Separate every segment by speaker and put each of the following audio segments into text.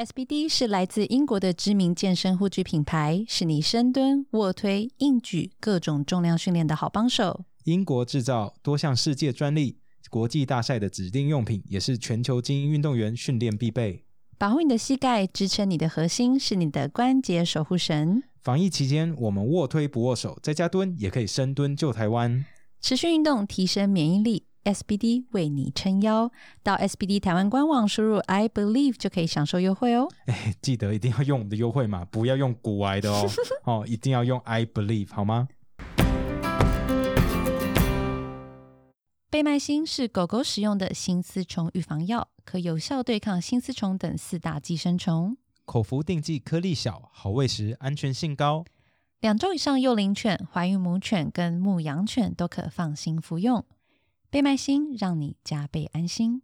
Speaker 1: SBD 是来自英国的知名健身护具品牌，是你深蹲、卧推、硬举各种重量训练的好帮手。
Speaker 2: 英国制造，多项世界专利，国际大赛的指定用品，也是全球精英运动员训练必备。
Speaker 1: 保护你的膝盖，支撑你的核心，是你的关节守护神。
Speaker 2: 防疫期间，我们卧推不握手，在家蹲也可以深蹲救台湾。
Speaker 1: 持续运动，提升免疫力。SBD 为你撑腰，到 SBD 台湾官网输入 I believe 就可以享受优惠哦。
Speaker 2: 哎，记得一定要用我们的优惠码，不要用古癌的哦。哦，一定要用 I believe 好吗？
Speaker 1: 贝麦星是狗狗使用的新丝虫预防药，可有效对抗新丝虫等四大寄生虫。
Speaker 2: 口服定剂，颗粒小，好喂食，安全性高。
Speaker 1: 两周以上幼龄犬、怀孕母犬跟牧羊犬都可放心服用。贝麦星让你加倍安心。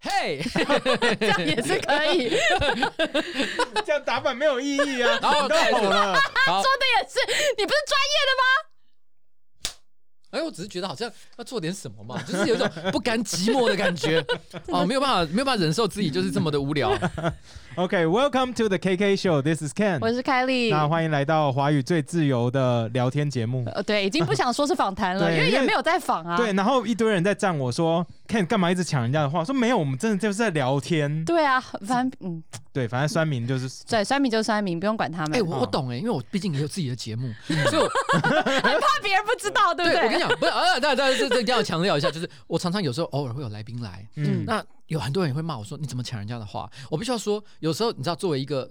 Speaker 3: 嘿，
Speaker 1: 这样也是可以，
Speaker 2: 这样打板没有意义啊！
Speaker 3: 然后
Speaker 2: 都吼了，
Speaker 3: 好
Speaker 1: 说，的也是，你不是专业的吗？
Speaker 3: 哎，我只是觉得好像要做点什么嘛，就是有一种不甘寂寞的感觉 哦，没有办法，没有办法忍受自己就是这么的无聊。
Speaker 2: OK，Welcome、to the KK Show. This is Ken.
Speaker 1: 我是凯莉。
Speaker 2: 那欢迎来到华语最自由的聊天节目。
Speaker 1: 呃，对，已经不想说是访谈了，
Speaker 2: 因为
Speaker 1: 也没有在访啊。
Speaker 2: 对，然后一堆人在赞我说，Ken 干嘛一直抢人家的话？说没有，我们真的就是在聊天。
Speaker 1: 对啊，反正嗯，
Speaker 2: 对，反正酸民就是
Speaker 1: 对，酸民就酸民，不用管他们。
Speaker 3: 哎，我我懂哎，因为我毕竟也有自己的节目，所以我
Speaker 1: 很怕别人不知道，对不对？
Speaker 3: 对我跟你讲，不是呃，对对，这这一定要强调一下，就是我常常有时候偶尔会有来宾来，
Speaker 2: 嗯
Speaker 3: 那有很多人也会骂我说你怎么抢人家的话？我必须要说，有时候你知道，作为一个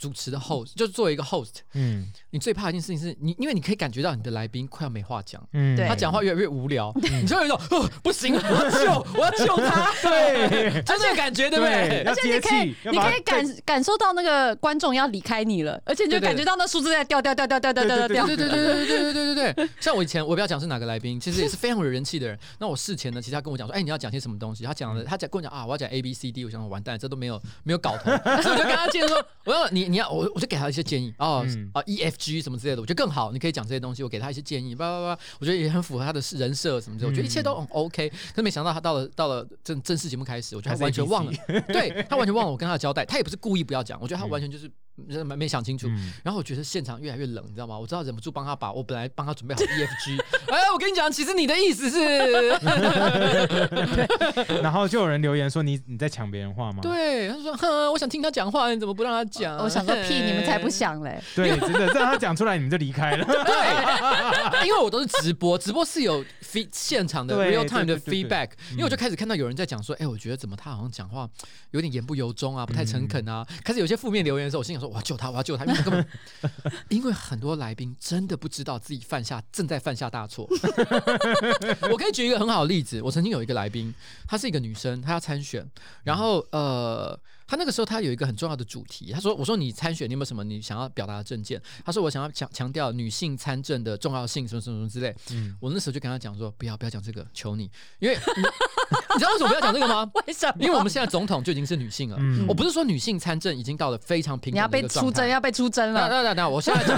Speaker 3: 主持的 host，就是作为一个 host，
Speaker 2: 嗯
Speaker 3: 你最怕的一件事情是你，因为你可以感觉到你的来宾快要没话讲。
Speaker 2: 嗯
Speaker 3: 他讲话越来越无聊，你就有一种 哦，不行，我要救，我要救他，
Speaker 2: 对
Speaker 3: 就这个感觉，对不
Speaker 2: 对，
Speaker 1: 而且你可以你可以感感受到那个观众要离开你了，而且你就感觉到那数字在掉掉掉掉掉掉掉掉
Speaker 2: 对
Speaker 1: 掉。
Speaker 3: 对对对对对对对对对，像我以前我不要讲是哪个来宾，其实也是非常有人气的人。那我事前呢，其实他跟我讲说，哎，你要讲些什么东西？他讲了，他讲跟我讲啊，我要讲 A B C D，我想说完蛋，这都没有没有搞头，所以我就跟他接着说，我要你你要我我就给他一些建议哦
Speaker 2: 嗯。
Speaker 3: 啊 E F G 什么之类的，我觉得更好，你可以讲这些东西，我给他一些建议，叭叭叭，我觉得也很符合他的人设什么之类的，我觉得一切都很 OK。可是没想到他到了到了正正式节目开始，我觉得他完全忘了，对他完全忘了我跟他的交代，他也不是故意不要讲，我觉得他完全就是没没想清楚。
Speaker 2: 嗯
Speaker 3: 然后我觉得现场越来越冷，你知道吗？我知道忍不住帮他把我本来帮他准备好 EFG，哎，我跟你讲，其实你的意思是，
Speaker 2: 然后就有人留言说你你在抢别人话吗？
Speaker 3: 对，他说，哼，我想听他讲话，你怎么不让他讲？
Speaker 1: 我想说屁，你们才不。想嘞！
Speaker 2: 对，真的让他讲出来，你们就离开了。
Speaker 3: 对，因为我都是直播，直播是有 feed 现场的 real time 的 feedback，因为我就开始看到有人在讲说，哎，我觉得怎么他好像讲话有点言不由衷啊，不太诚恳啊。开始有些负面留言的时候，我心想说，我要救他，我要救他，因为根本 因为很多来宾真的不知道自己犯下正在犯下大错。我可以举一个很好的例子，我曾经有一个来宾，她是一个女生，她要参选，然后呃，她那个时候他有一个很重要的主题，他说：“我说你参选，你有没有什么你想要表达的证件？”他说：“我想要强强调女性参政的重要性，什么什么什么之类。”
Speaker 2: 嗯
Speaker 3: 我那时候就跟他讲说：“不要不要讲这个，求你，因为你 你知道为什么不要讲这个吗？
Speaker 1: 为什么？
Speaker 3: 因为我们现在总统就已经是女性了，
Speaker 2: 嗯
Speaker 3: 我不是说女性参政已经到了非常平
Speaker 1: 你要被
Speaker 3: 等的一个状态
Speaker 1: 出征，。要被出征
Speaker 3: 那
Speaker 1: 了。
Speaker 3: 那那那，我现在讲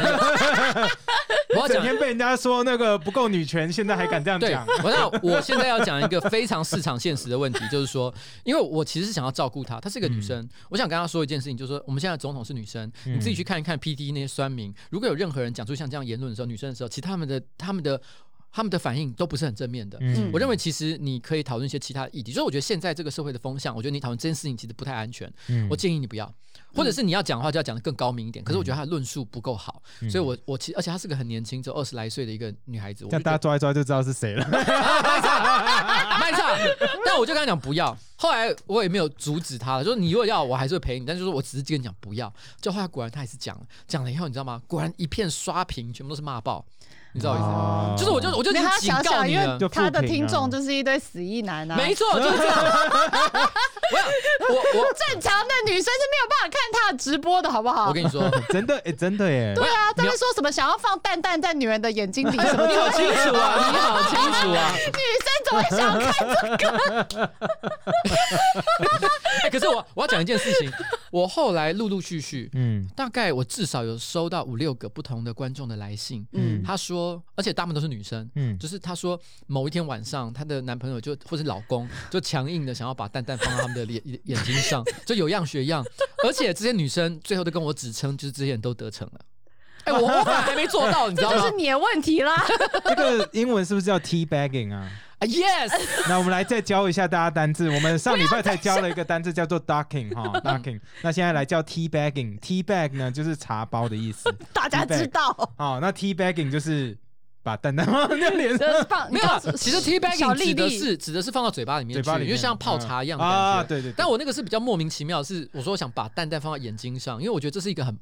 Speaker 3: 我要讲
Speaker 2: 整天被人家说那个不够女权，现在还敢这样
Speaker 3: 对
Speaker 2: 讲？，
Speaker 3: 我那我现在要讲一个非常市场现实的问题，就是说，因为我其实是想要照顾她，她是一个女生，我想跟他说一件事情，就是说，我们现在总统是女生，
Speaker 2: 嗯
Speaker 3: 你自己去看一看 P D 那些酸民，如果有任何人讲出像这样言论的时候，女生的时候，其实他们的他们的他们的反应都不是很正面的。
Speaker 2: 嗯
Speaker 3: 我认为其实你可以讨论一些其他的议题，就是我觉得现在这个社会的风向，我觉得你讨论这件事情其实不太安全。
Speaker 2: 嗯
Speaker 3: 我建议你不要，或者是你要讲的话就要讲的更高明一点。可是我觉得他的论述不够好，
Speaker 2: 嗯
Speaker 3: 所以我我其实而且她是个很年轻，只有二十来岁的一个女孩子，我
Speaker 2: 大家抓一抓就知道是谁了。
Speaker 3: 卖唱，但我就跟他讲不要。后来我也没有阻止他了，就是你如果要，我还是会陪你。但就是我只是跟你讲不要。就后来果然他还是讲了，讲了以后你知道吗？果然一片刷屏，全部都是骂爆，你知道我意思吗？
Speaker 2: 哦
Speaker 3: 就是我就我就已
Speaker 1: 因为他
Speaker 3: 经警
Speaker 1: 想想，因
Speaker 3: 告你了
Speaker 1: 为。他的听众就是一堆死意男啊。
Speaker 3: 没错，就是这样。我想我我
Speaker 1: 正常的女生直播的，好不好？
Speaker 3: 我跟你说，
Speaker 2: 真的哎，真的耶。
Speaker 1: 对啊，他们说什么想要放蛋蛋在女人的眼睛里什么？
Speaker 3: 你好清楚啊，你好清楚啊。
Speaker 1: 女生怎么会想看？
Speaker 3: 这个，可是我我要讲一件事情，我后来陆陆续续，
Speaker 2: 嗯
Speaker 3: 大概我至少有收到五六个不同的观众的来信，
Speaker 1: 嗯
Speaker 3: 他说，而且大部分都是女生。
Speaker 2: 嗯，
Speaker 3: 就是他说，某一天晚上，她的男朋友就或是老公就强硬的想要把蛋蛋放到他们的眼眼眼睛上，就有样学样，而且这些女生最后都跟我指称，就是这些人都得逞了。哎、我我反而还没做到，你知道吗
Speaker 1: 这就是？你的问题啦。
Speaker 2: 这个英文是不是叫 tea bagging 啊？
Speaker 3: 啊，yes，
Speaker 2: 那我们来再教一下大家单字。我们上礼拜才教了一个单字叫做 ducking 哈 ducking。那现在来叫 tea bagging。tea bag 呢就是茶包的意思。
Speaker 1: 大家知道，
Speaker 2: 哦，那 tea bagging 就是把蛋蛋放在脸上。
Speaker 3: 没有啊，其实 tea
Speaker 1: 小
Speaker 3: bagging
Speaker 1: 丽
Speaker 3: 指的是指的是放到嘴巴里面去，
Speaker 2: 嘴巴里面
Speaker 3: 因为像泡茶一样的感觉。
Speaker 2: 啊，对对对。
Speaker 3: 但我那个是比较莫名其妙，是我说我想把蛋蛋放到眼睛上，因为我觉得这是一个很，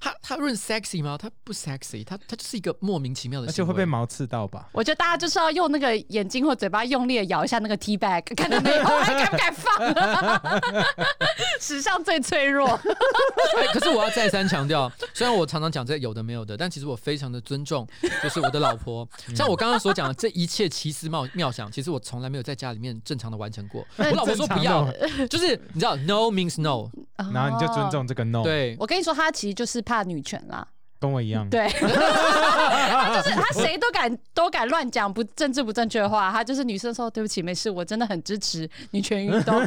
Speaker 3: 它它论 sexy 吗？他不 sexy，他他就是一个莫名其妙的
Speaker 2: 而且，会被毛刺到吧？
Speaker 1: 我觉得大家就是要用那个眼睛或嘴巴用力的咬一下那个 tea bag，看到没有？还敢不敢放？史上最脆弱。
Speaker 3: 哎，可是我要再三强调，虽然我常常讲这有的没有的，但其实我非常的尊重，就是我的老婆。像我刚刚所讲的这一切奇思妙妙想，其实我从来没有在家里面正常的完成过。我老婆说不要，就是你知道，no means no，
Speaker 2: 然后你就尊重这个 no，
Speaker 3: 对，
Speaker 1: 我跟你说，他其实就是怕女权啦。
Speaker 2: 跟我一样。
Speaker 1: 对，他就是他谁都敢都敢乱讲不政治不正确的话，他就是女生说对不起，没事，我真的很支持女权运动。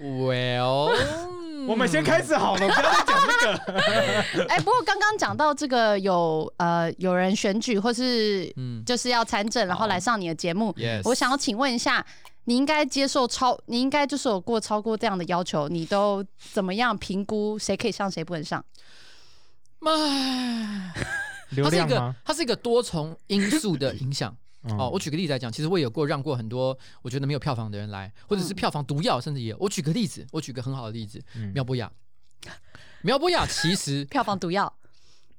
Speaker 3: Well，
Speaker 2: 我们先开始好了，不要再讲这个。
Speaker 1: 哎、不过刚刚讲到这个有呃有人选举或是
Speaker 3: 嗯
Speaker 1: 就是要参政，然后来上你的节目
Speaker 3: ，，yes，
Speaker 1: 我想要请问一下，你应该接受超，你应该就是有过超过这样的要求，你都怎么样评估谁可以上，谁不能上？
Speaker 3: 唉，
Speaker 2: 流
Speaker 3: 它是一个
Speaker 2: 吗？
Speaker 3: 它是一个多重因素的影响。
Speaker 2: 嗯
Speaker 3: 哦，我举个例子来讲，其实我也有过让过很多我觉得没有票房的人来，或者是票房毒药，甚至也有。我举个例子，我举个很好的例子，
Speaker 2: 嗯
Speaker 3: 苗博雅。苗博雅其实
Speaker 1: 票房毒药，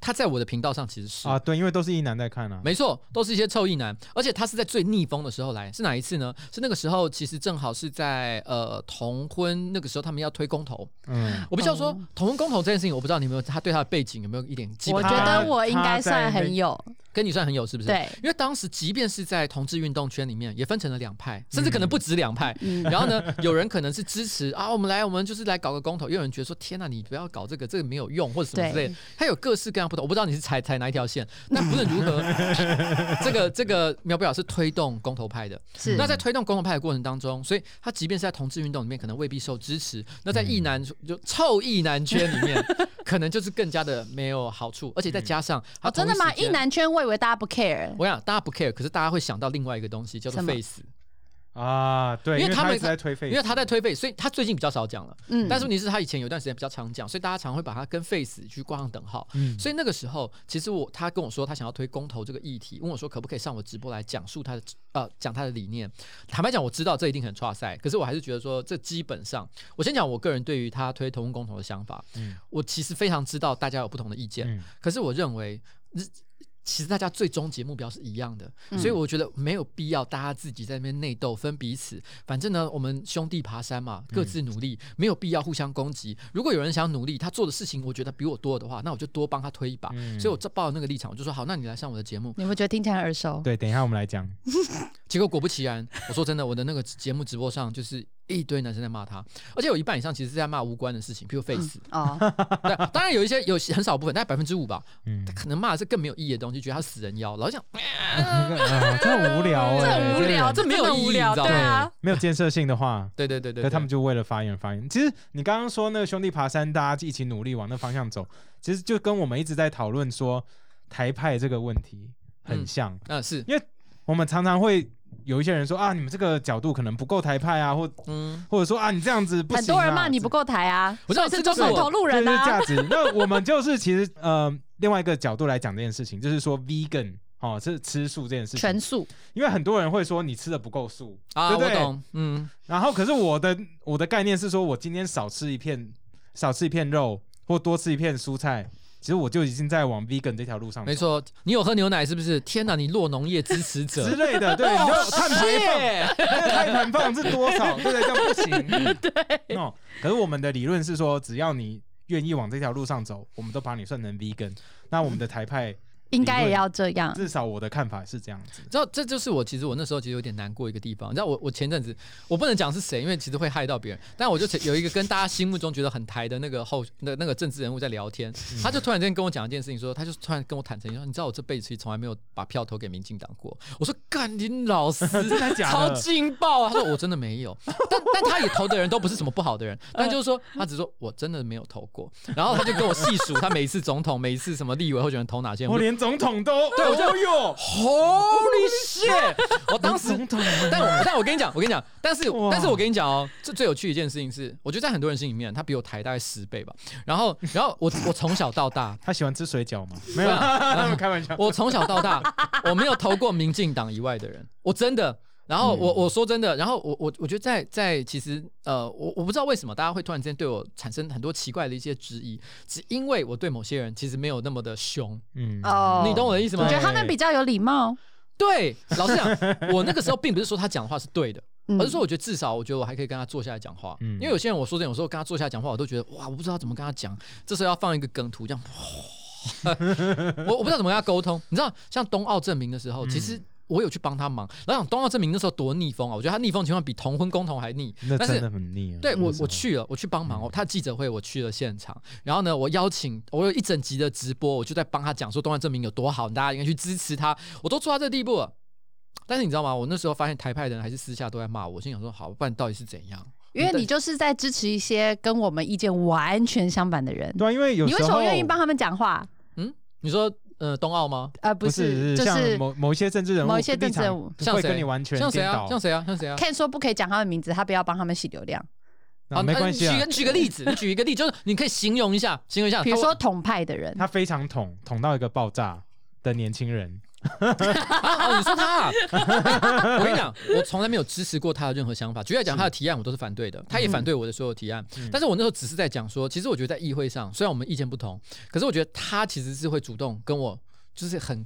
Speaker 3: 他在我的频道上其实是
Speaker 2: 啊，对，因为都是一男在看啊。
Speaker 3: 没错，都是一些臭一男，而且他是在最逆风的时候来，是哪一次呢？是那个时候，其实正好是在呃同婚那个时候，他们要推公投。
Speaker 2: 嗯，
Speaker 3: 我不知道说
Speaker 1: 哦，
Speaker 3: 同婚公投这件事情，我不知道你有没有他对他的背景有没有一点基
Speaker 1: 我觉得我应该算很有，
Speaker 3: 跟你算很有，是不是？。
Speaker 1: 对，
Speaker 3: 因为当时，即便是在同志运动圈里面，也分成了两派，甚至可能不止两派。
Speaker 1: 嗯，
Speaker 3: 然后呢，有人可能是支持啊，我们来，我们就是来搞个公投；，也有人觉得说，天呐，你不要搞这个，这个没有用，或者什么之类的。他有各式各样不同，我不知道你是踩踩哪一条线。那不论如何，这个这个苗博雅是推动公投派的。
Speaker 1: 是
Speaker 3: 那在推动公投派的过程当中，所以他即便是在同志运动里面，可能未必受支持。那在异男就臭异男圈里面，可能就是更加的没有好处，而且再加上他
Speaker 1: 哦，真的吗？
Speaker 3: 同一时间
Speaker 1: 一男圈我以为大家不 care，
Speaker 3: 我想大家不 care，可是大家会想到另外一个东西叫做 face，
Speaker 2: 啊，对，
Speaker 3: 因为他们
Speaker 2: 在推费，
Speaker 3: 因为他在推 face，所以他最近比较少讲了。
Speaker 1: 嗯，
Speaker 3: 但是问题是，他以前有段时间比较常讲，所以大家常会把他跟 face 去挂上等号。
Speaker 2: 嗯
Speaker 3: 所以那个时候，其实我他跟我说他想要推公投这个议题，问我说可不可以上我直播来讲述他的呃讲他的理念。坦白讲，我知道这一定很差赛，可是我还是觉得说这基本上，我先讲我个人对于他推同工公投的想法。
Speaker 2: 嗯
Speaker 3: 我其实非常知道大家有不同的意见，
Speaker 2: 嗯
Speaker 3: 可是我认为。日其实大家最终结目标是一样的，
Speaker 1: 嗯
Speaker 3: 所以我觉得没有必要大家自己在那边内斗分彼此。反正呢，我们兄弟爬山嘛，各自努力，没有必要互相攻击。如果有人想努力，他做的事情我觉得比我多的话，那我就多帮他推一把。
Speaker 2: 嗯
Speaker 3: 所以我这抱着那个立场，我就说好，那你来上我的节目。
Speaker 1: 你们觉得听起来耳熟？
Speaker 2: 对，等一下我们来讲。
Speaker 3: 结果果不其然，我说真的，我的那个节目直播上就是一堆男生在骂他，而且有一半以上其实是在骂无关的事情，譬如 face。
Speaker 1: 哦，
Speaker 3: 对，当然有一些有很少部分，大概百分之五吧，
Speaker 2: 嗯。
Speaker 3: 他，可能骂的是更没有意义的东西，觉得他死人妖，老是讲
Speaker 2: 那个啊这很无聊
Speaker 1: 这
Speaker 2: 哎，
Speaker 1: 很无聊，
Speaker 3: 这没有意义你知道吗？
Speaker 1: 对啊，
Speaker 2: 没有建设性的话，
Speaker 3: 对对对对
Speaker 2: 他们就为了发言而发言。其实你刚刚说那个兄弟爬山，大家一起努力往那方向走，其实就跟我们一直在讨论说台派这个问题很
Speaker 3: 嗯
Speaker 2: 像。
Speaker 3: 嗯是。
Speaker 2: 因为我们常常会有一些人说啊，你们这个角度可能不够台派啊，或
Speaker 3: 嗯，
Speaker 2: 或者说啊，你这样子不行、啊。
Speaker 1: 很多人骂你不够台啊，
Speaker 3: 我
Speaker 1: 是
Speaker 3: 这就是我
Speaker 1: 中统投路人啊，
Speaker 2: 价值。那我们就是其实呃，另外一个角度来讲这件事情，就是说 vegan 哦，是吃素这件事情
Speaker 1: 全。素，
Speaker 2: 因为很多人会说你吃的不够素
Speaker 3: 啊，
Speaker 2: 对不对
Speaker 3: 我懂，嗯，
Speaker 2: 然后可是我的我的概念是说，我今天少吃一片，少吃一片肉，或多吃一片蔬菜，其实我就已经在往 vegan 这条路上走
Speaker 3: 没错，你有喝牛奶是不是？天哪，你落农业支持者
Speaker 2: 之，类的。对，你要碳排放，
Speaker 3: 耶
Speaker 2: 那个碳排放是多少？对不对？这样不行。对。哦，可是我们的理论是说，只要你愿意往这条路上走，我们都把你算成 vegan。那我们的台派
Speaker 1: 应该也要这样。
Speaker 2: 至少我的看法是这样子。
Speaker 3: 知道这就是我其实我那时候其实有点难过一个地方。你知道我我前阵子我不能讲是谁，因为其实会害到别人。但我就有一个跟大家心目中觉得很台的那个后那那个政治人物在聊天，他就突然间跟我讲一件事情，说他就突然跟我坦诚说，你知道我这辈子其实从来没有把票投给民进党过。我说干你老师，
Speaker 2: 真的假
Speaker 3: 超？劲爆啊！他说我真的没有，但但他也投的人都不是什么不好的人，但就是说他只说我真的没有投过。然后他就跟我细数他每一次总统、每一次什么立委候选人投哪些人。
Speaker 2: 我连总统都
Speaker 3: 对我就
Speaker 2: 哦哟
Speaker 3: ，Holy shit！我当时
Speaker 2: 总统，
Speaker 3: 但我但我跟你讲，我跟你讲，但是但是我跟你讲哦，这最有趣一件事情是，我觉得在很多人心里面，他比我抬大概十倍吧。然后然后我我从小到大，
Speaker 2: 他喜欢吃水饺吗？没有，开玩笑。
Speaker 3: 我从小到大，我没有投过民进党以外的人，我真的。然后我我说真的，然后我我我觉得在在其实呃，我我不知道为什么大家会突然之间对我产生很多奇怪的一些质疑，只因为我对某些人其实没有那么的凶。
Speaker 2: 嗯，
Speaker 1: 哦
Speaker 3: 你懂我的意思吗
Speaker 1: 我觉得他们比较有礼貌，
Speaker 3: 对，老实讲，我那个时候并不是说他讲的话是对的，
Speaker 1: 嗯
Speaker 3: 而是说我觉得至少我觉得我还可以跟他坐下来讲话。
Speaker 2: 嗯
Speaker 3: 因为有些人我说真的，有时候跟他坐下来讲话，我都觉得哇，我不知道怎么跟他讲，这时候要放一个梗图这样，我我不知道怎么跟他沟通。你知道，像冬奥证明的时候，其实。我有去帮他忙，然后讲冬奥证明那时候多逆风啊！我觉得他逆风情况比同婚公投还逆，但是
Speaker 2: 那真的很逆啊。
Speaker 3: 对我我去了，我去帮忙哦。他记者会我去了现场，然后呢，我邀请我有一整集的直播，我就在帮他讲说东奥证明有多好，大家应该去支持他。我都做到这个地步了，但是你知道吗？我那时候发现台派的人还是私下都在骂我，我心想说好，不然到底是怎样？
Speaker 1: 因为你就是在支持一些跟我们意见完全相反的人。
Speaker 2: 对啊，因为有
Speaker 1: 你为什
Speaker 2: 时候
Speaker 1: 么愿意帮他们讲话？
Speaker 3: 嗯你说呃冬奥吗？
Speaker 1: 呃，
Speaker 2: 不
Speaker 1: 是，就是
Speaker 2: 某某一些政治人物，
Speaker 1: 某一些政治人物
Speaker 2: 会
Speaker 3: 像谁
Speaker 2: 跟你完全
Speaker 3: 像谁啊？
Speaker 2: 颠倒
Speaker 3: 像。谁啊？像谁啊
Speaker 1: ？Ken 说不可以讲他的名字，他不要帮他们洗流量。
Speaker 2: 啊没关系啊
Speaker 3: 呃举，个举个例子，你 举一个例，就是你可以形容一下，形容一下，
Speaker 1: 比如说统派的人，
Speaker 2: 他非常捅捅到一个爆炸的年轻人，
Speaker 3: 啊，哦，你说他、啊，我跟你讲，我从来没有支持过他的任何想法。主要讲，他的提案我都是反对的，他也反对我的所有提案。
Speaker 2: 嗯
Speaker 3: 但是我那时候只是在讲说，其实我觉得在议会上，虽然我们意见不同，可是我觉得他其实是会主动跟我，就是很。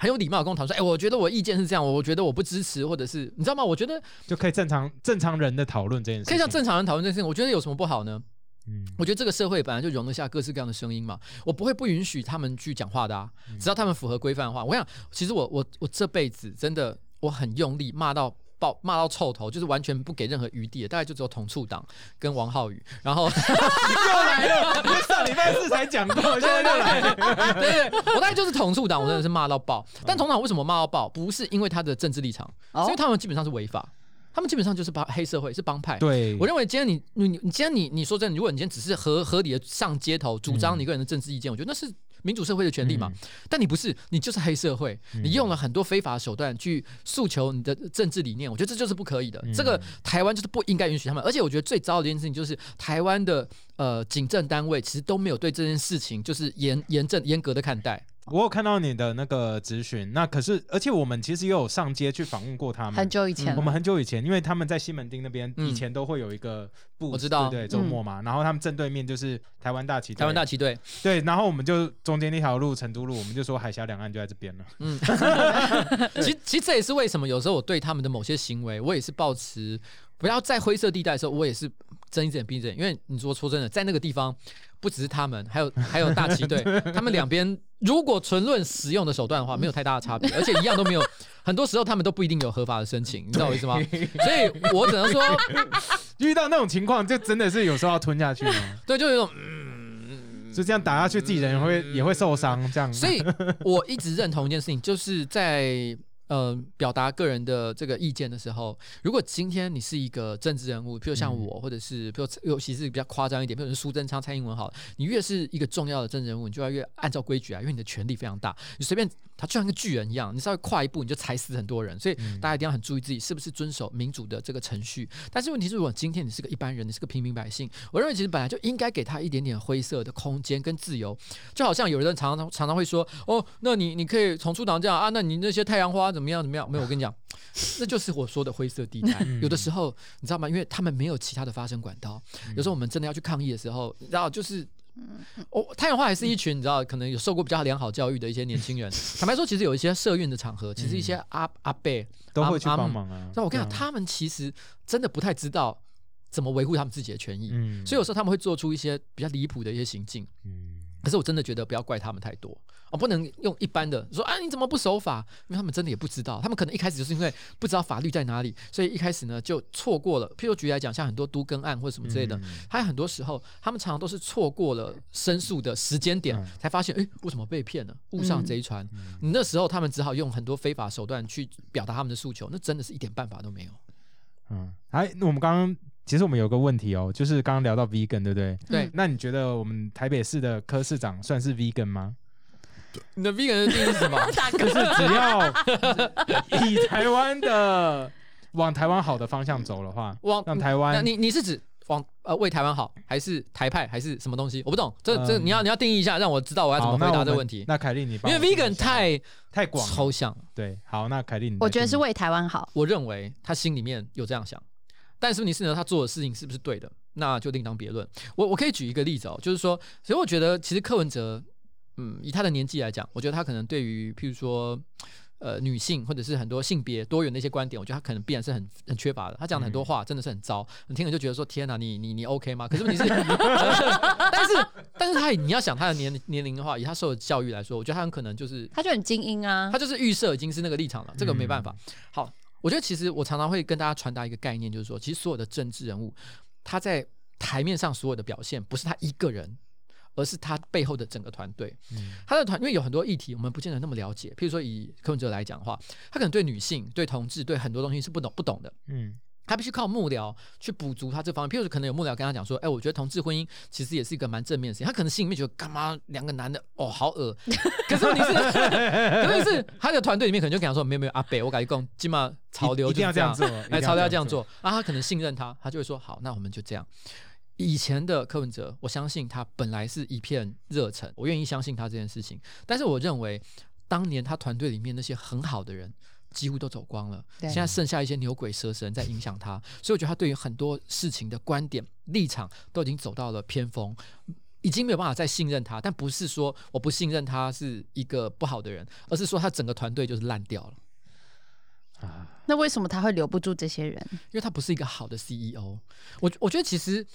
Speaker 3: 很有礼貌跟我讨论说，哎、我觉得我意见是这样，我觉得我不支持，或者是你知道吗？我觉得
Speaker 2: 就可以正常正常人的讨论这件事情。
Speaker 3: 可以像正常人讨论这件事情，我觉得有什么不好呢？
Speaker 2: 嗯，
Speaker 3: 我觉得这个社会本来就容得下各式各样的声音嘛，我不会不允许他们去讲话的啊，
Speaker 2: 嗯
Speaker 3: 只要他们符合规范的话。我想，其实我我我这辈子真的我很用力骂到爆，骂到臭头，就是完全不给任何余地的，大概就只有统促党跟王浩宇，然后
Speaker 2: 又来了，你上礼拜四才讲过，现在又来了。
Speaker 3: 对对对，我大概就是统促党，我真的是骂到爆。但统党为什么骂到爆？不是因为他的政治立场，是因为
Speaker 1: 哦，
Speaker 3: 他们基本上是违法，他们基本上就是帮黑社会，是帮派。
Speaker 2: 对，
Speaker 3: 我认为今天你你你今天你你说真的，如果你今天只是合合理的上街头主张
Speaker 2: 嗯
Speaker 3: 你个人的政治意见，我觉得那是民主社会的权利嘛。但你不是，你就是黑社会，
Speaker 2: 嗯
Speaker 3: 你用了很多非法手段去诉求你的政治理念，我觉得这就是不可以的。
Speaker 2: 嗯
Speaker 3: 这个台湾就是不应该允许他们，而且我觉得最糟的一件事情就是台湾的呃警政单位其实都没有对这件事情就是严严正严格的看待。
Speaker 2: 我有看到你的那个咨询，那可是而且我们其实也有上街去访问过他们。
Speaker 1: 很。久以前了，
Speaker 2: 我们很久以前，因为他们在西门町那边
Speaker 3: 嗯。
Speaker 2: 以前都会有一个布，
Speaker 3: 我知道。
Speaker 2: 对对，周末嘛，然后他们正对面就是台湾大旗队，
Speaker 3: 台湾大旗队，
Speaker 2: 对，然后我们就中间那条路成都路，我们就说海峡两岸就在这边了。
Speaker 3: 嗯，其实其实这也是为什么有时候我对他们的某些行为，我也是抱持不要在灰色地带的时候，我也是睁一只眼闭一只眼，因为你说说真的，在那个地方不只是他们，还有 还有大旗队，他们两边如果纯论使用的手段的话，没有太大的差别，而且一样都没有，很多时候他们都不一定有合法的申请，你知道我意思吗？所以我只能说，
Speaker 2: 遇到那种情况，就真的是有时候要吞下去呢，
Speaker 3: 对，就有一种嗯。
Speaker 2: 就这样打下去，自己人也会也会受伤，这样。
Speaker 3: 所以我一直认同一件事情，就是在呃表达个人的这个意见的时候，如果今天你是一个政治人物，譬如像
Speaker 2: 嗯。
Speaker 3: 我，或者是譬如尤其是比较夸张一点，譬如苏贞昌、蔡英文好了，你越是一个重要的政治人物，你就要越按照规矩啊，因为你的权力非常大，你随便他就像一个巨人一样，你稍微跨一步你就踩死很多人，所以
Speaker 2: 嗯
Speaker 3: 大家一定要很注意自己是不是遵守民主的这个程序。但是问题是，如果今天你是个一般人，你是个平民百姓，我认为其实本来就应该给他一点点灰色的空间跟自由，就好像有人常常常常会说，哦，那你你可以从出党这样啊，那你那些太阳花怎么样怎么样？没有，我跟你讲，那就是我说的灰色地带。
Speaker 2: 嗯
Speaker 3: 有的时候你知道吗？因为他们没有其他的发声管道，有时候我们真的要去抗议的时候，你知道就是。哦，太阳花还是一群你知道，可能有受过比较良好教育的一些年轻人。坦白说，其实有一些社运的场合，其实一些阿阿伯，
Speaker 2: 都会去帮忙啊。
Speaker 3: 那我跟你讲，他们其实真的不太知道怎么维护他们自己的权益，
Speaker 2: 嗯
Speaker 3: 所以有时候他们会做出一些比较离谱的一些行径。
Speaker 2: 嗯
Speaker 3: 可是我真的觉得不要怪他们太多哦，不能用一般的说啊你怎么不守法？因为他们真的也不知道，他们可能一开始就是因为不知道法律在哪里，所以一开始呢就错过了。譬如举例来讲，像很多都更案或者什么之类的，
Speaker 2: 还
Speaker 3: 有很多时候他们常常都是错过了申诉的时间点，
Speaker 2: 嗯
Speaker 3: 才发现哎为什么被骗了，误上贼船。你那时候他们只好用很多非法手段去表达他们的诉求，那真的是一点办法都没有。
Speaker 2: 嗯，哎，那我们刚刚其实我们有个问题哦，就是刚刚聊到 vegan，对不对？
Speaker 3: 对，
Speaker 2: 那你觉得我们台北市的柯市长算是 vegan 吗？
Speaker 3: 你的 vegan 的定义是什么？
Speaker 2: 就是只要以台湾的往台湾好的方向走的话，
Speaker 3: 往
Speaker 2: 让台
Speaker 3: 那
Speaker 2: 湾
Speaker 3: 你你是指往呃为台湾好，还是台派，还是什么东西？我不懂，这这
Speaker 2: 嗯
Speaker 3: 你要你要定义一下，让我知道我要怎么回答这个问题。
Speaker 2: 那凯莉你帮
Speaker 3: 因为 vegan 太
Speaker 2: 太广
Speaker 3: 抽象了，
Speaker 2: 对，好，那凯莉你
Speaker 1: 我觉得是为台湾好。
Speaker 3: 我认为他心里面有这样想，但是问题是呢，他做的事情是不是对的，那就另当别论。我我可以举一个例子哦，就是说，所以我觉得其实柯文哲，嗯，以他的年纪来讲，我觉得他可能对于譬如说。呃，女性或者是很多性别多元的一些观点，我觉得他可能必然是很很缺乏的。他讲的很多话真的是很糟，你听了就觉得说天哪，你你你 OK 吗？可是 问题是，但是但是他你要想他的年年龄的话，以他受的教育来说，我觉得他很可能就是
Speaker 1: 他就很精英啊
Speaker 3: 他，就是预设已经是那个立场了，这个没办法。好，我觉得其实我常常会跟大家传达一个概念，就是说，其实所有的政治人物，他在台面上所有的表现，不是他一个人。而是他背后的整个团队，
Speaker 2: 嗯
Speaker 3: 他的团，因为有很多议题我们不见得那么了解。譬如说以柯文哲来讲的话，他可能对女性、对同志、对很多东西是不懂不懂的，
Speaker 2: 嗯
Speaker 3: 他必须靠幕僚去补足他这方面。譬如说，可能有幕僚跟他讲说：“哎、我觉得同志婚姻其实也是一个蛮正面的事情。”他可能心里面觉得干嘛两个男的哦好恶，可是问题是，可是是他的团队里面可能就跟他说：“没有没有阿北，我感觉讲起码潮流
Speaker 2: 一定要
Speaker 3: 就这样，
Speaker 2: 做，
Speaker 3: 哎，潮流要这样
Speaker 2: 做。
Speaker 3: 做。”啊，他可能信任他，他就会说：“好，那我们就这样。”以前的柯文哲，我相信他本来是一片热忱，我愿意相信他这件事情。但是我认为，当年他团队里面那些很好的人，几乎都走光了，现在剩下一些牛鬼蛇神在影响他，所以我觉得他对于很多事情的观点立场都已经走到了偏锋。已经没有办法再信任他，但不是说我不信任他是一个不好的人，而是说他整个团队就是烂掉了。
Speaker 2: 啊
Speaker 1: 那为什么他会留不住这些人？
Speaker 3: 因为他不是一个好的 CEO。我我觉得其实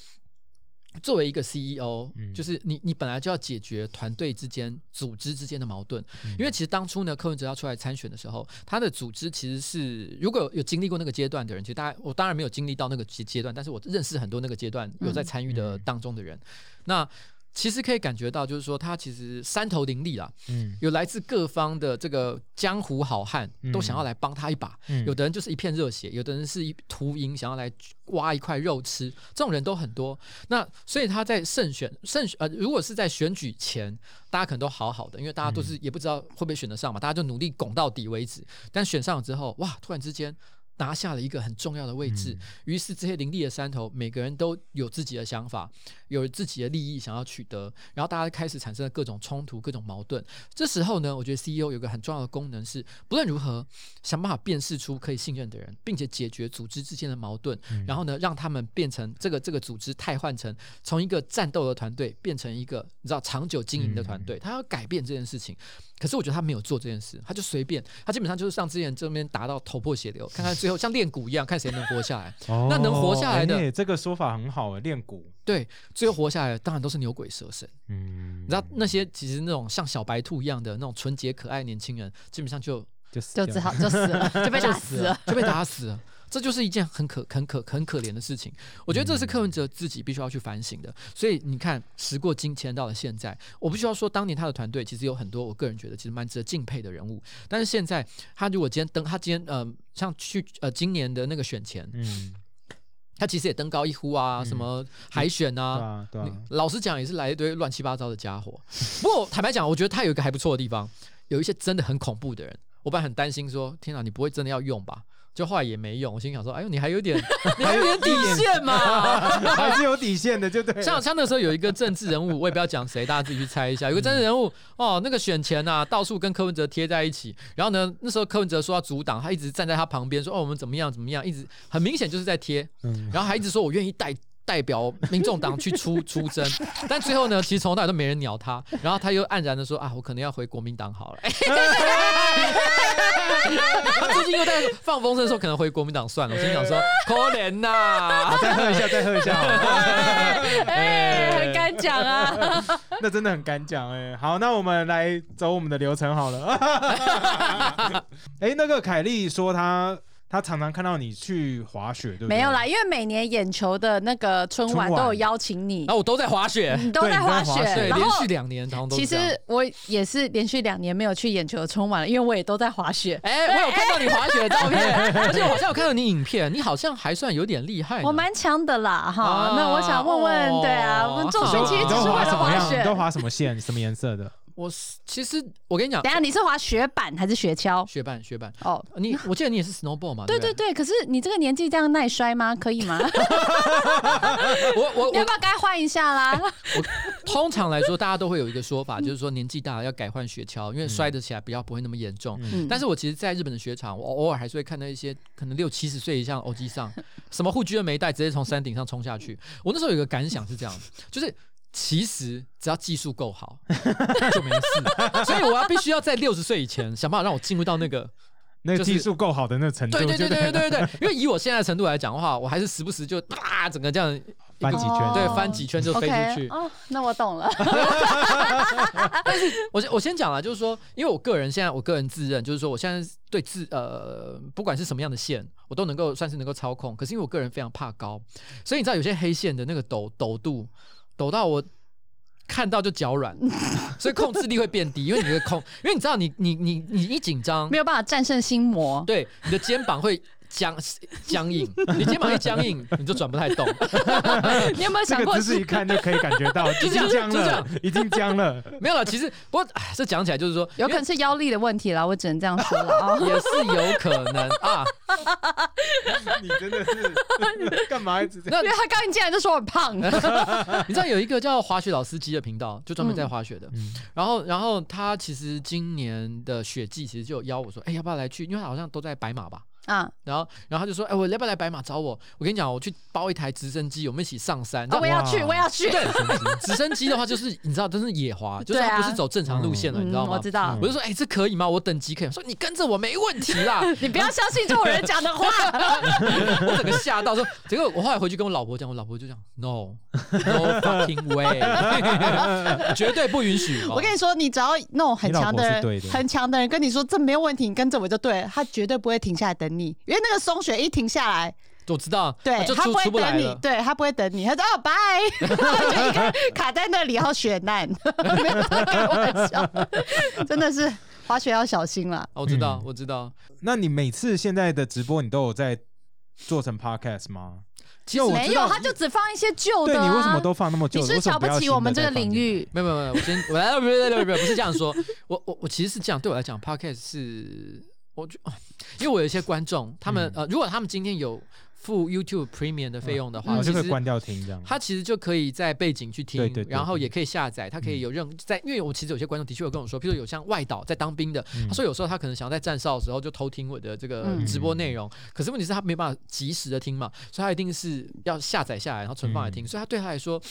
Speaker 3: 作为一个 CEO，、
Speaker 2: 嗯
Speaker 3: 就是你你本来就要解决团队之间、组织之间的矛盾。因为其实当初呢，柯文哲要出来参选的时候，他的组织其实是如果有有经历过那个阶段的人，其实大家我当然没有经历到那个阶阶段，但是我认识很多那个阶段有在参与的
Speaker 2: 嗯
Speaker 3: 当中的人。那其实可以感觉到，就是说他其实山头林立啦，
Speaker 2: 嗯
Speaker 3: 有来自各方的这个江湖好汉都想要来帮他一把。
Speaker 2: 嗯
Speaker 3: 有的人就是一片热血，有的人是一图营想要来挖一块肉吃，这种人都很多。那所以他在胜选胜选呃，如果是在选举前，大家可能都好好的，因为大家都是也不知道会不会选得上嘛，大家就努力拱到底为止。但选上了之后，哇，突然之间。拿下了一个很重要的位置，于是这些林立的山头，每个人都有自己的想法，有自己的利益想要取得，然后大家开始产生了各种冲突、各种矛盾。这时候呢，我觉得 CEO 有个很重要的功能是，不论如何想办法辨识出可以信任的人，并且解决组织之间的矛盾，然后呢，让他们变成这个这个组织汰换成从一个战斗的团队变成一个你知道长久经营的团队，他要改变这件事情。可是我觉得他没有做这件事，他就随便，他基本上就是像之前这边打到头破血流，看看最后像练蛊一样，看谁能活下来。
Speaker 2: 哦
Speaker 3: 那能活下来的
Speaker 2: 哎这个说法很好哎，练蛊。
Speaker 3: 对，最后活下来的当然都是牛鬼蛇神。
Speaker 2: 嗯，
Speaker 3: 你知道那些其实那种像小白兔一样的那种纯洁可爱年轻人，基本上就
Speaker 2: 就死
Speaker 1: 就只好就死了，就被打死了。
Speaker 3: 就被打死了。这就是一件很可很可很可怜的事情。我觉得这是柯文哲自己必须要去反省的。所以你看，时过境迁到了现在，我不需要说，当年他的团队其实有很多我个人觉得其实蛮值得敬佩的人物。但是现在他如果今天登，他今天呃，像去呃今年的那个选前，
Speaker 2: 嗯，
Speaker 3: 他其实也登高一呼啊，
Speaker 2: 嗯
Speaker 3: 什么海选
Speaker 2: 对
Speaker 3: 啊。
Speaker 2: 啊，对啊，
Speaker 3: 老实讲，也是来一堆乱七八糟的家伙。不过坦白讲，我觉得他有一个还不错的地方，有一些真的很恐怖的人。我本来很担心说，天哪，你不会真的要用吧？就后来也没用。我心想说，哎呦，你还有点，你还有点底线嘛。
Speaker 2: 还是有底线的，就对。
Speaker 3: 像像那时候有一个政治人物，我也不要讲谁，大家自己去猜一下。有个政治人物哦，那个选前呐、到处跟柯文哲贴在一起。然后呢，那时候柯文哲说要阻挡，他一直站在他旁边说哦，我们怎么样怎么样，一直很明显就是在贴。
Speaker 2: 嗯，
Speaker 3: 然后还一直说我愿意代代表民众党去出 出征，但最后呢，其实从头到尾都没人鸟他，然后他又黯然的说啊，我可能要回国民党好了。他最近又在放风声说可能回国民党算了，我心想说可怜呐
Speaker 2: 好，，再喝一下，再喝一下好了。
Speaker 1: 哎，很敢讲啊！
Speaker 2: 那真的很敢讲哎。好，那我们来走我们的流程好了。哎，那个凯莉说她她常常看到你去滑雪，对不对？
Speaker 1: 没有啦，因为每年眼球的那个春晚都有邀请你
Speaker 3: 然，后我都在滑雪，
Speaker 1: 你都
Speaker 2: 在
Speaker 1: 滑雪，
Speaker 3: 对，
Speaker 1: 然后
Speaker 3: 连续两年，然后都
Speaker 1: 其实我也是连续两年没有去眼球的春晚了，因为我也都在滑雪。
Speaker 3: 哎、我有看到你滑雪的照片，而且我好像有看到你影片，你好像还算有点厉害。
Speaker 1: 我蛮强的啦，哈。
Speaker 3: 啊
Speaker 1: 那我想问问，
Speaker 3: 哦
Speaker 1: 对啊，我们众
Speaker 3: 好
Speaker 1: 学其实只是为了
Speaker 2: 滑？
Speaker 1: 雪
Speaker 2: 你。都滑什么线？什么颜色的？
Speaker 3: 我是其实我跟你讲
Speaker 1: 等，下你是滑雪板还是雪橇？
Speaker 3: 雪板雪板，
Speaker 1: 哦，
Speaker 3: 你我记得你也是 snowboard 嘛？对不
Speaker 1: 对对对，可是你这个年纪这样耐摔吗？可以吗？
Speaker 3: 我我
Speaker 1: 要不要该换一下啦？
Speaker 3: 我通常来说，大家都会有一个说法，就是说年纪大了要改换雪橇，因为摔得起来比较不会那么严重。
Speaker 1: 嗯
Speaker 3: 但是我其实在日本的雪场，我偶尔还是会看到一些可能六七十岁以上的欧基上，什么护具都没带，直接从山顶上冲下去。我那时候有一个感想是这样，就是。其实只要技术够好 就没事，所以我要必须要在六十岁以前想办法让我进入到那个
Speaker 2: 那个技术够好的那个程度，
Speaker 3: 对对对对对对对，因为以我现在的程度来讲的话，我还是时不时就啪整个这样
Speaker 2: 翻几圈
Speaker 1: 哦
Speaker 3: 对翻几圈就飞出去。
Speaker 1: 哦，那我懂了。
Speaker 3: 我先我先讲了，就是说，因为我个人现在我个人自认，就是说我现在对自呃不管是什么样的线，我都能够算是能够操控。可是因为我个人非常怕高，所以你知道有些黑线的那个抖抖度陡到我。看到就脚软，所以控制力会变低，因为你的控，因为你知道你你你你一紧张
Speaker 1: 没，有办法战胜心魔。
Speaker 3: 对，你的肩膀会僵僵硬，你肩膀一僵硬，你就转不太动。
Speaker 1: 你有没有想过
Speaker 2: 这个姿势一看就可以感觉到 已经僵了已经僵了。
Speaker 3: 没有了，其实不过哎这讲起来就是说，
Speaker 1: 有可能是腰力的问题啦，我只能这样说了啊。
Speaker 3: 也是有可能啊。
Speaker 2: 你真的是干嘛一直这样？
Speaker 3: 那
Speaker 1: 因为他刚一进来就说我很胖，
Speaker 3: 你知道有一个叫滑雪老司机的频道，就专门在滑雪的。
Speaker 2: 嗯
Speaker 3: 然后，然后他其实今年的雪季其实就有邀我说，哎，要不要来去？因为他好像都在白马吧。
Speaker 1: 啊，
Speaker 3: 然后，然后他就说，哎，我要不要来白马找我？我跟你讲，我去包一台直升机，我们一起上山。
Speaker 1: 啊我要去，
Speaker 2: 哇
Speaker 1: 我要去。
Speaker 3: 对，直升机的话就是你知道，真是野滑，就是
Speaker 1: 对啊
Speaker 3: 它不是走正常路线了，你知道
Speaker 1: 嗯，
Speaker 3: 吗
Speaker 1: 我？知道。
Speaker 3: 我就说，哎，这可以吗？我等级可以。说你跟着我没问题啦。
Speaker 1: 你不要相信这种人讲的话。
Speaker 3: 我整个吓到说，结果我后来回去跟我老婆讲，我老婆就讲，no no fucking way，绝对不允许。
Speaker 1: 我跟你说，你只要那种很强的人很强的人跟你说这没有问题，你跟着我就对了，他绝对不会停下来等你，因为那个松雪一停下来，
Speaker 3: 我知道，
Speaker 1: 对
Speaker 3: 就出
Speaker 1: 他不会等你。对他不会等你，他说哦拜，就一个卡在那里，然后雪难，没有在开玩笑，真的是滑雪要小心了。
Speaker 3: 哦我知道，
Speaker 2: 嗯
Speaker 3: 我知道。
Speaker 2: 那你每次现在的直播，你都有在做成 podcast 吗？
Speaker 1: 没有，他就只放一些旧的、啊。
Speaker 2: 对你为什么都放那么久？
Speaker 1: 你是瞧不起我们这个领？域？
Speaker 3: 没有没有没有，我先我来不不不不不是这样说，我我我其实是这样，对我来讲，podcast 是我就，啊 因为我有一些观众，他们、
Speaker 2: 嗯。
Speaker 3: 呃，如果他们今天有付 YouTube Premium 的费用的话，
Speaker 2: 我
Speaker 3: 其实
Speaker 2: 就可以关掉听这样。
Speaker 3: 他其实就可以在背景去听，
Speaker 2: 对对对
Speaker 3: 然后也可以下载，它可以
Speaker 2: 嗯。
Speaker 3: 有任在，因为我其实有些观众的确有跟我说，譬如有像外岛在当兵的，
Speaker 2: 嗯。
Speaker 3: 他说有时候他可能想要在站哨的时候就偷听我的这个
Speaker 1: 嗯
Speaker 3: 直播内容，可是问题是他没办法及时的听嘛，所以他一定是要下载下来，然后存放来听，
Speaker 2: 嗯。
Speaker 3: 所以他对他来说，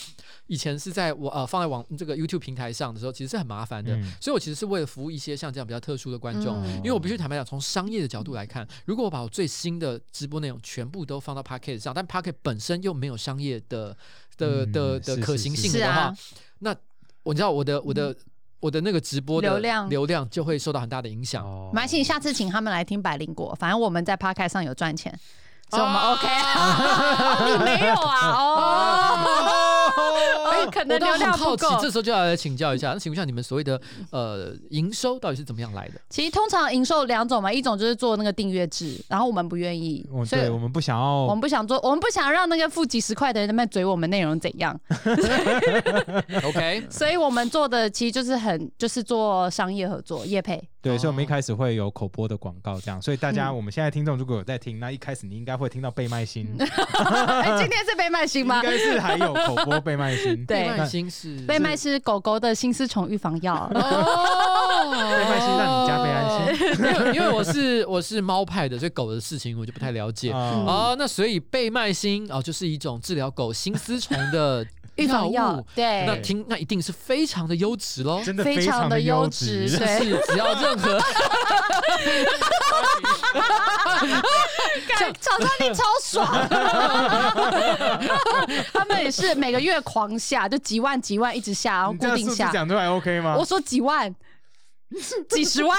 Speaker 3: 以前是在我呃放在网这个 YouTube 平台上的时候，其实是很麻烦的，
Speaker 2: 嗯。
Speaker 3: 所以我其实是为了服务一些像这样比较特殊的观众，
Speaker 1: 嗯
Speaker 3: 因为我必须坦白讲，从商业的角度来看，如果我把我最新的直播内容全部都放到 Pocket 上，但 Pocket 本身又没有商业的的
Speaker 2: 嗯
Speaker 3: 的的可行性的话，
Speaker 1: 啊，
Speaker 3: 那我知道我的我的我的那个直播
Speaker 1: 流量
Speaker 3: 流量就会受到很大的影响。
Speaker 2: 哦
Speaker 1: 没关系，下次请他们来听百灵果，反正我们在 Podcast 上有赚钱，所以我们
Speaker 3: 啊
Speaker 1: OK 啊。你没有啊？哦，哎，可能流量
Speaker 3: 很好奇，
Speaker 1: 不够
Speaker 3: 这。时候就要来请教一下，那请问一下你们所谓的呃营收到底是怎么样来的？
Speaker 1: 其实通常营收两种嘛，一种就是做那个订阅制，然后我们不愿意，所以
Speaker 2: 我对我们不想要我
Speaker 1: 们不想做，我们不想让那个付几十块的人在那边嘴我们内容怎样，
Speaker 3: OK，
Speaker 1: 所以我们做的其实就是很就是做商业合作业配。
Speaker 2: 对，所以我们一
Speaker 3: 哦
Speaker 2: 开始会有口播的广告这样，所以大家
Speaker 1: 嗯。
Speaker 2: 我们现在听众如果有在听，那一开始你应该会听到贝麦星，
Speaker 1: 哎，今天是贝麦星
Speaker 2: 应
Speaker 1: 吗？
Speaker 2: 该是还有口播贝麦星，
Speaker 1: 对。
Speaker 3: 贝麦星是
Speaker 1: 贝麦是狗狗的心丝虫预防药。
Speaker 3: 哦，
Speaker 2: 贝麦星让你加倍安心。
Speaker 3: 因 为因为我是我是猫派的，所以狗的事情我就不太了解。
Speaker 2: 哦
Speaker 3: 哦，那所以贝麦星哦，就是一种治疗狗心丝虫的
Speaker 1: 预防药
Speaker 3: 物，
Speaker 1: 对，
Speaker 3: 那听那一定是非常的优质喽。
Speaker 2: 真的
Speaker 1: 非常
Speaker 2: 常
Speaker 1: 的优
Speaker 2: 优
Speaker 1: 质
Speaker 2: 质，
Speaker 1: 对
Speaker 3: 是只要任何像
Speaker 1: 厂商力超爽，他们也是每个月狂下，就几万几万一直下，然后固定下。
Speaker 2: 讲出来 OK 吗
Speaker 1: 我？说几万，几十万，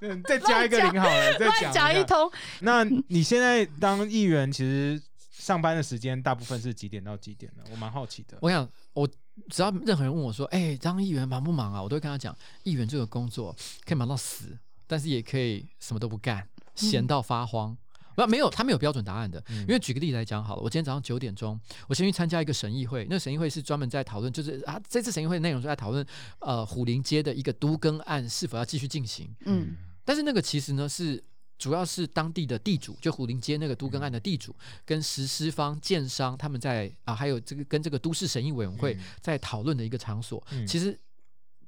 Speaker 2: 嗯 再加一个零好了，再。讲一
Speaker 1: 通。
Speaker 2: 那你现在当议员，其实上班的时间大部分是几点到几点呢？我蛮好奇的。
Speaker 3: 我想，我只要任何人问我说：“哎、当议员忙不忙啊？”我都会跟他讲，议员这个工作可以忙到死，但是也可以什么都不干，闲到发慌。不，没有，他没有标准答案的。
Speaker 2: 嗯
Speaker 3: 因为举个例子来讲好了，我今天早上九点钟，我先去参加一个审议会，那个审议会是专门在讨论，就是啊，这次审议会的内容是在讨论呃虎林街的一个都更案是否要继续进行。
Speaker 1: 嗯，
Speaker 3: 但是那个其实呢是主要是当地的地主，就虎林街那个都更案的地主跟实施方、建商他们在啊，还有这个跟这个都市审议委员会
Speaker 2: 嗯
Speaker 3: 在讨论的一个场所。
Speaker 2: 嗯
Speaker 3: 其实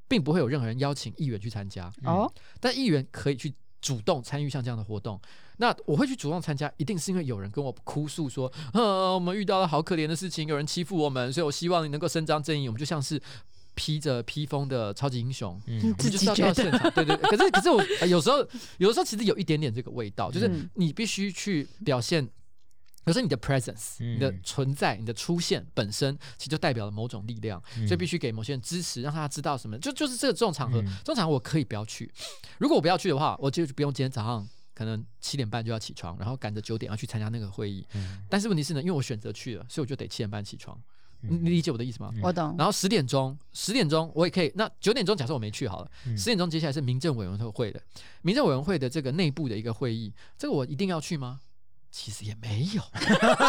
Speaker 3: 并不会有任何人邀请议员去参加，
Speaker 1: 哦，
Speaker 3: 但议员可以去主动参与像这样的活动。那我会去主动参加，一定是因为有人跟我哭诉说，呃，我们遇到了好可怜的事情，有人欺负我们，所以我希望你能够伸张正义。我们就像是披着披风的超级英雄，
Speaker 2: 嗯
Speaker 3: 我们
Speaker 1: 自
Speaker 3: 就是要
Speaker 1: 己觉得
Speaker 3: 到现场，对对对。可是可是我、呃有时候有的时候其实有一点点这个味道，就是
Speaker 1: 嗯
Speaker 3: 你必须去表现。可是你的 presence，、
Speaker 2: 嗯
Speaker 3: 你的存在、你的出现本身，其实就代表了某种力量，
Speaker 2: 嗯
Speaker 3: 所以必须给某些人支持，让他知道什么。就就是这个这种场合，
Speaker 2: 嗯
Speaker 3: 这种场合我可以不要去。如果我不要去的话，我就不用今天早上可能七点半就要起床，然后赶着九点要去参加那个会议。
Speaker 2: 嗯
Speaker 3: 但是问题是呢，因为我选择去了，所以我就得七点半起床。你理解我的意思吗？
Speaker 1: 我懂。
Speaker 3: 然后十点钟，十点钟我也可以。那九点钟假设我没去好了，
Speaker 2: 嗯
Speaker 3: 十点钟接下来是民政委员会的，民政委员会的这个内部的一个会议，这个我一定要去吗？其实也没有，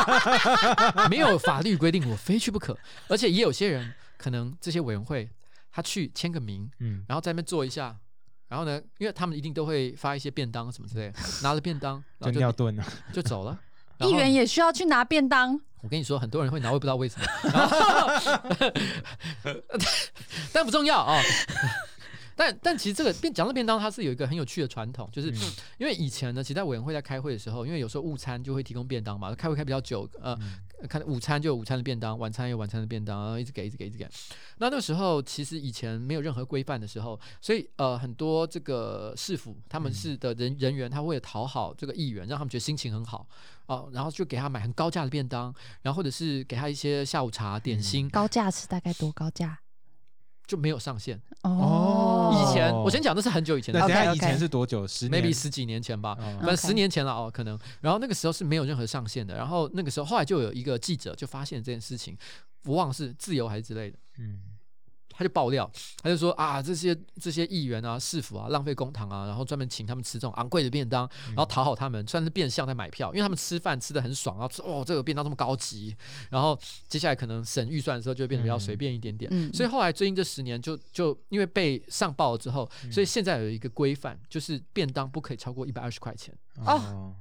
Speaker 3: 没有法律规定我非去不可，而且也有些人可能这些委员会他去签个名，
Speaker 2: 嗯
Speaker 3: 然后在那边坐一下，然后呢，因为他们一定都会发一些便当什么之类的，拿了便当然后就
Speaker 2: 就尿遁了。
Speaker 3: 就走了。然
Speaker 1: 议员也需要去拿便当，
Speaker 3: 我跟你说，很多人会拿，我也不知道为什么，但不重要哦。但但其实这个便讲到便当，它是有一个很有趣的传统，就是
Speaker 2: 嗯。
Speaker 3: 因为以前呢，其实在委员会在开会的时候，因为有时候午餐就会提供便当嘛，开会开比较久，呃，看午餐就有午餐的便当，晚餐有晚餐的便当，然后一直给一直给一直给。那那时候其实以前没有任何规范的时候，所以呃很多这个市府他们是的人人员，他为了讨好这个议员，让他们觉得心情很好哦、然后就给他买很高价的便当，然后或者是给他一些下午茶点心，
Speaker 1: 高价是大概多高价？
Speaker 3: 就没有上线。
Speaker 2: 哦
Speaker 3: 以前
Speaker 2: 哦
Speaker 3: 我先讲的是很久以前的
Speaker 2: 那等
Speaker 1: OK，
Speaker 2: 一下以前是多久？十年
Speaker 3: ，maybe 十几年前吧。
Speaker 2: 哦
Speaker 3: 反正十年前了哦，可能。然后那个时候是没有任何上线的。然后那个时候后来就有一个记者就发现这件事情，不忘了是自由还是之类的，
Speaker 2: 嗯
Speaker 3: 他就爆料，他就说啊，这些这些议员啊、市府啊，浪费公堂啊，然后专门请他们吃这种昂贵的便当，然后讨好他们，算是变相在买票，因为他们吃饭吃的很爽，然后吃哦这个便当这么高级，然后接下来可能省预算的时候就会变得比较随便一点点。
Speaker 1: 嗯，
Speaker 3: 所以后来最近这十年就就因为被上报了之后，所以现在有一个规范，就是便当不可以超过一百二十块钱，
Speaker 2: 哦，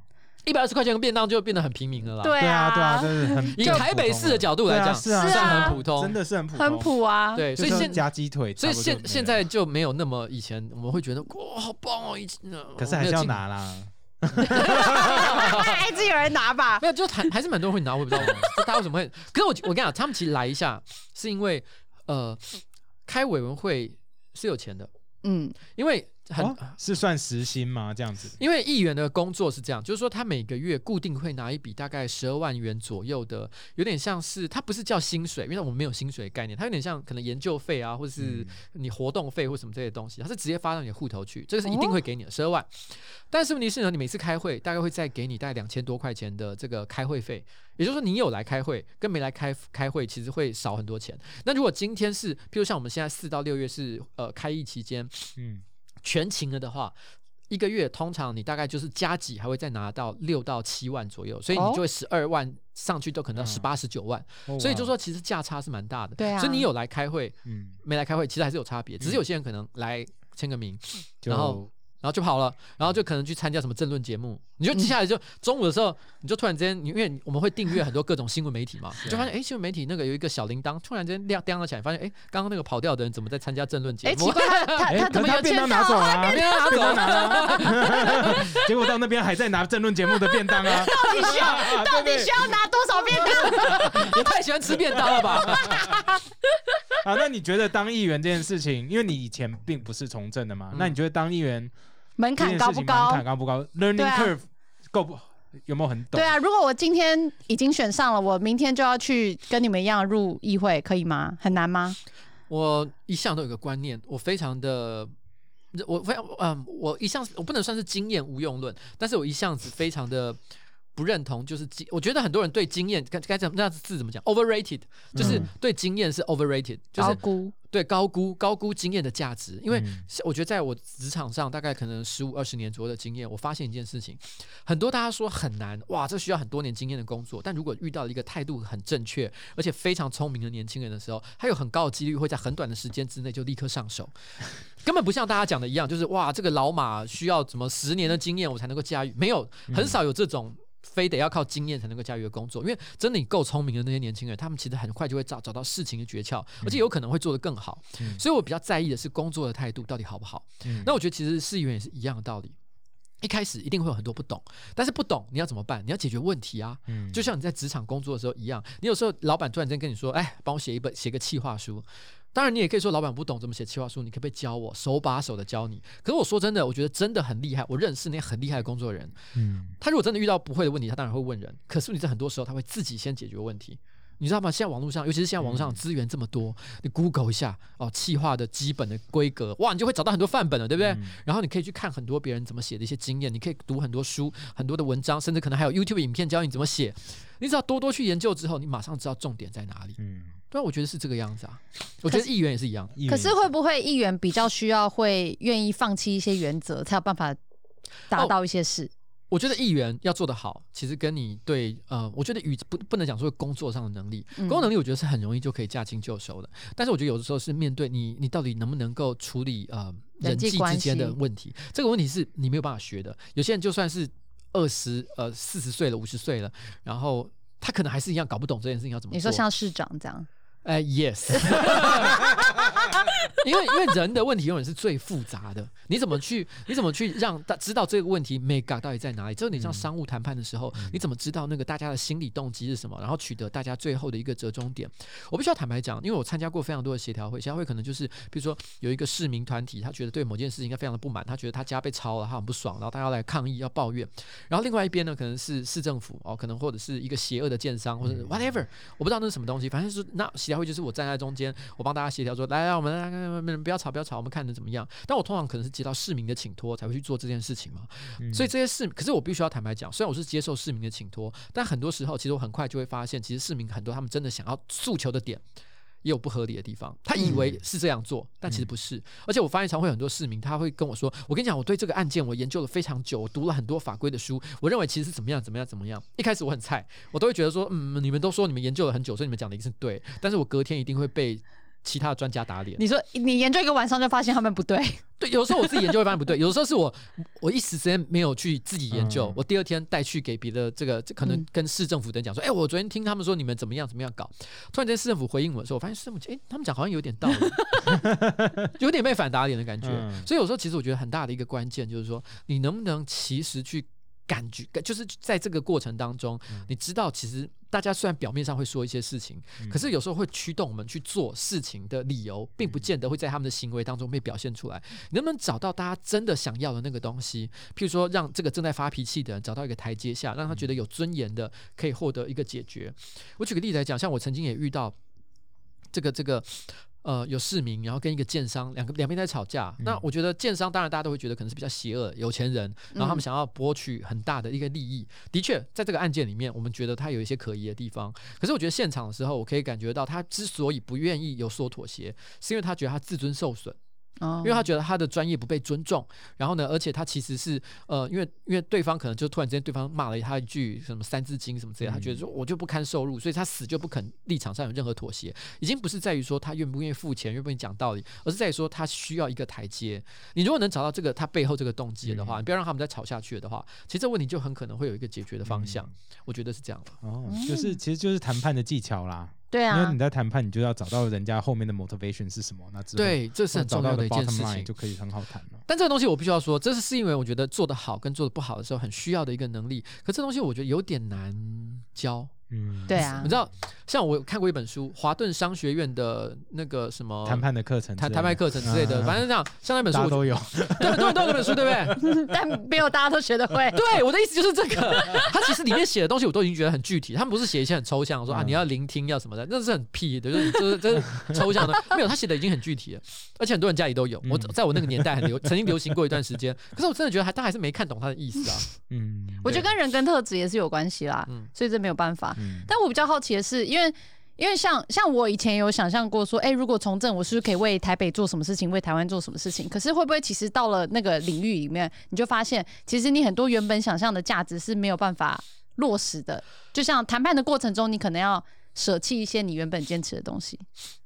Speaker 3: 一百二十块钱的便当就变得很平民了啦。
Speaker 1: 对
Speaker 2: 对啊对啊，就是很
Speaker 3: 以台北市的角度来讲，
Speaker 2: 是啊
Speaker 3: 算
Speaker 1: 是啊
Speaker 3: 很普通，
Speaker 2: 真的是很普
Speaker 1: 很普啊。
Speaker 3: 对，所以
Speaker 2: 就是
Speaker 3: 现
Speaker 2: 加鸡腿，
Speaker 3: 所以现现在就没有那么以前我们会觉得哇好棒哦，以前呃
Speaker 2: 可是还是要，拿啦。
Speaker 1: 还是有人拿吧？
Speaker 3: 没有就还还是蛮多人会拿，我也不知道为什么，就大家为什么会？可是我我跟你讲，他们其实来一下是因为呃开委员会是有钱的，
Speaker 1: 嗯，
Speaker 3: 因为很。
Speaker 2: 哦是算时薪吗？这样子，
Speaker 3: 因为议员的工作是这样，就是说他每个月固定会拿一笔大概十二万元左右的，有点像是他不是叫薪水，因为我们没有薪水概念，他有点像可能研究费啊，或者是
Speaker 2: 嗯
Speaker 3: 你活动费或什么这些东西，他是直接发到你的户头去，这个是一定会给你的十二万。但是问题是呢，你每次开会大概会再给你大概两千多块钱的这个开会费，也就是说你有来开会跟没来开开会其实会少很多钱。那如果今天是，譬如像我们现在四到六月是呃开议期间，
Speaker 2: 嗯，
Speaker 3: 全勤了的话，一个月通常你大概就是加几还会再拿到六到七万左右，所以你
Speaker 1: 哦？
Speaker 3: 就会十二万上去都可能到
Speaker 2: 嗯。
Speaker 3: 十八十九万，
Speaker 2: 哦
Speaker 3: 所以就说其实价差是蛮大的。
Speaker 1: 对啊。
Speaker 3: 所以你有来开会
Speaker 2: 嗯，
Speaker 3: 没来开会，其实还是有差别，只是有些人可能来签个名，
Speaker 2: 就
Speaker 3: 然后然后就跑了，然后就可能去参加什么政论节目，你就接下来就中午的时候，你就突然之间，你因为我们会订阅很多各种新闻媒体嘛，你就发现哎，新闻媒体那个有一个小铃铛，突然间亮亮了起来，发现哎，刚刚那个跑掉的人怎么在参加政论节
Speaker 1: 哎，
Speaker 3: 目？
Speaker 1: 奇怪，他 他怎么
Speaker 2: 可是他便当拿走了 结果到那边还在拿政论节目的便当啊，
Speaker 1: 到底需要到底需要拿多少便当？
Speaker 3: 也太喜欢吃便当了吧？
Speaker 2: 啊，那你觉得当议员这件事情，因为你以前并不是从政的嘛，
Speaker 3: 嗯
Speaker 2: 那你觉得当议员
Speaker 1: 门槛高不高门
Speaker 2: 槛？高不高？Learning
Speaker 1: 对啊
Speaker 2: curve 够不有没有很懂？
Speaker 1: 对啊，如果我今天已经选上了，我明天就要去跟你们一样入议会，可以吗？很难吗？
Speaker 3: 我一向都有个观念，我非常的，我非常嗯，我一向我不能算是经验无用论，但是我一向子非常的不认同，就是经，我觉得很多人对经验该该怎么那字怎么讲，overrated，就是
Speaker 2: 嗯。
Speaker 3: 对经验是 overrated，就是
Speaker 1: 高估，
Speaker 3: 对高估高估经验的价值，因为我觉得在我职场上大概可能十五二十年左右的经验，我发现一件事情，很多大家说很难，哇，这需要很多年经验的工作，但如果遇到一个态度很正确而且非常聪明的年轻人的时候，他有很高的几率会在很短的时间之内就立刻上手，根本不像大家讲的一样，就是哇，这个老马需要怎么十年的经验我才能够驾驭，没有，很少有这种。非得要靠经验才能够驾驭的工作，因为真的你够聪明的那些年轻人，他们其实很快就会找找到事情的诀窍，而且有可能会做得更好。
Speaker 2: 嗯
Speaker 3: 所以我比较在意的是工作的态度到底好不好。
Speaker 2: 嗯
Speaker 3: 那我觉得其实市议员也是一样的道理。一开始一定会有很多不懂，但是不懂你要怎么办？你要解决问题啊！
Speaker 2: 嗯
Speaker 3: 就像你在职场工作的时候一样，你有时候老板突然间跟你说：“哎，帮我写一本写个企划书。”当然，你也可以说老板不懂怎么写企划书，你可不可以教我手把手的教你？可是我说真的，我觉得真的很厉害。我认识那些很厉害的工作人，
Speaker 2: 嗯
Speaker 3: 他如果真的遇到不会的问题，他当然会问人。可是你在很多时候他会自己先解决问题。你知道吗？现在网络上，尤其是现在网络上
Speaker 2: 嗯
Speaker 3: 资源这么多，你 Google 一下哦，企划的基本的规格，哇，你就会找到很多范本了，对不对？
Speaker 2: 嗯
Speaker 3: 然后你可以去看很多别人怎么写的一些经验，你可以读很多书、很多的文章，甚至可能还有 YouTube 影片教你怎么写。你只要多多去研究之后，你马上知道重点在哪里。
Speaker 2: 嗯，
Speaker 3: 对啊，我觉得是这个样子啊。我觉得议员也是一样。
Speaker 1: 可是会不会议员比较需要会愿意放弃一些原则，才有办法达到一些事？
Speaker 3: 我觉得议员要做得好，其实跟你对呃，我觉得与不不能讲说工作上的能力，
Speaker 1: 嗯
Speaker 3: 工作能力我觉得是很容易就可以驾轻就熟的。但是我觉得有的时候是面对你，你到底能不能够处理呃人
Speaker 1: 人际
Speaker 3: 之间的
Speaker 1: 系
Speaker 3: 问题，这个问题是你没有办法学的。有些人就算是二十呃四十岁了、五十岁了，然后他可能还是一样搞不懂这件事情要怎么做。
Speaker 1: 你说像市长这样，
Speaker 3: 哎、y e s 因为因为人的问题永远是最复杂的，你怎么去你怎么去让大知道这个问题 m e g 到底在哪里？只有你像
Speaker 2: 嗯。
Speaker 3: 商务谈判的时候，你怎么知道那个大家的心理动机是什么，然后取得大家最后的一个折中点？我必须要坦白讲，因为我参加过非常多的协调会，协调会可能就是比如说有一个市民团体，他觉得对某件事情他非常的不满，他觉得他家被抄了，他很不爽，然后他要来抗议要抱怨，然后另外一边呢可能是市政府哦，可能或者是一个邪恶的建商或者 whatever，我不知道那是什么东西，反正是那协调会就是我站在中间，我帮大家协调说，来来，我们来来来不要吵不要吵，我们看的怎么样。但我通常可能是接到市民的请托才会去做这件事情嘛，
Speaker 2: 嗯
Speaker 3: 所以这些市，可是我必须要坦白讲，虽然我是接受市民的请托，但很多时候其实我很快就会发现，其实市民很多他们真的想要诉求的点。也有不合理的地方，他以为是这样做，但其实不是。而且我发现常会有很多市民，他会跟我说：“我跟你讲，我对这个案件我研究了非常久，我读了很多法规的书，我认为其实是怎么样怎么样怎么样。”一开始我很菜，我都会觉得说：“嗯，你们都说你们研究了很久，所以你们讲的一定是对。”但是我隔天一定会被其他的专家打脸。
Speaker 1: 你说你研究一个晚上就发现他们不对，
Speaker 3: 对，有时候我自己研究会发现不对，有的时候是我我一时之间没有去自己研究，
Speaker 2: 嗯
Speaker 3: 我第二天带去给别的这个这可能
Speaker 1: 嗯
Speaker 3: 跟市政府的人讲说，哎、我昨天听他们说你们怎么样怎么样搞，突然间市政府回应我的时候，我发现市政府哎、他们讲好像有点道理，有点被反打脸的感觉。
Speaker 2: 嗯
Speaker 3: 所以有时候其实我觉得很大的一个关键就是说，你能不能其实去。感觉就是在这个过程当中，
Speaker 2: 嗯
Speaker 3: 你知道，其实大家虽然表面上会说一些事情，
Speaker 2: 嗯
Speaker 3: 可是有时候会驱动我们去做事情的理由，并
Speaker 2: 嗯
Speaker 3: 不见得会在他们的行为当中被表现出来。你能不能找到大家真的想要的那个东西？譬如说，让这个正在发脾气的人找到一个台阶下，让他觉得有尊严的，可以获得一个解决。我举个例子来讲，像我曾经也遇到这个这个。呃，有市民，然后跟一个建商，两个两边在吵架。那
Speaker 2: 嗯
Speaker 3: 我觉得建商当然大家都会觉得可能是比较邪恶、有钱人，然后他们
Speaker 1: 嗯
Speaker 3: 想要博取很大的一个利益。的确，在这个案件里面，我们觉得他有一些可疑的地方。可是我觉得现场的时候，我可以感觉到他之所以不愿意有所妥协，是因为他觉得他自尊受损。
Speaker 1: 哦
Speaker 3: 因为他觉得他的专业不被尊重，然后呢，而且他其实是呃，因为因为对方可能就突然之间对方骂了他一句什么三字经什么之类的，他觉得说我就不堪受辱，所以他死就不肯立场上有任何妥协，已经不是在于说他愿不愿意付钱，愿不愿意讲道理，而是在于说他需要一个台阶。你如果能找到这个他背后这个动机的话，
Speaker 2: 嗯
Speaker 3: 你不要让他们再吵下去的话，其实这个问题就很可能会有一个解决的方向。我觉得是这样的。
Speaker 2: 哦，就是其实就是谈判的技巧啦。
Speaker 1: 对啊
Speaker 2: 因为你，在谈判，你就要找到人家后面的 motivation 是什么，那之后
Speaker 3: 对，这是很
Speaker 2: 找到的
Speaker 3: 重要的一件事情。
Speaker 2: 就可以很好谈了。
Speaker 3: 但这个东西我必须要说，这是是因为我觉得做得好跟做得不好的时候很需要的一个能力。可这东西我觉得有点难教，
Speaker 2: 嗯，
Speaker 1: 对啊
Speaker 3: 你知道，像我有看过一本书，华顿商学院的那个什么
Speaker 2: 谈判的课程
Speaker 3: 谈谈判课程之类的，
Speaker 2: 嗯
Speaker 3: 反正这样，像那本书我
Speaker 2: 都有，
Speaker 3: 对很多人都有那本书，对不对？
Speaker 1: 但没有大家都学得会。
Speaker 3: 对，我的意思就是这个。他其实里面写的东西我都已经觉得很具体，他们不是写一些很抽象，说啊
Speaker 2: 嗯
Speaker 3: 你要聆听要什么的，那是很屁的，就是就是这是抽象的。没有，他写的已经很具体了，而且很多人家里都有。我
Speaker 2: 嗯
Speaker 3: 在我那个年代很流，曾经流行过一段时间，可是我真的觉得还他还是没看懂他的意思啊。
Speaker 2: 嗯，
Speaker 1: 我觉得跟人跟特质也是有关系啦，
Speaker 3: 嗯
Speaker 1: 所以这没有办法。但我比较好奇的是，因为因为像像我以前有想象过说，哎、如果从政，我是不是可以为台北做什么事情，为台湾做什么事情？可是会不会其实到了那个领域里面，你就发现，其实你很多原本想象的价值是没有办法落实的。就像谈判的过程中，你可能要舍弃一些你原本坚持的东西。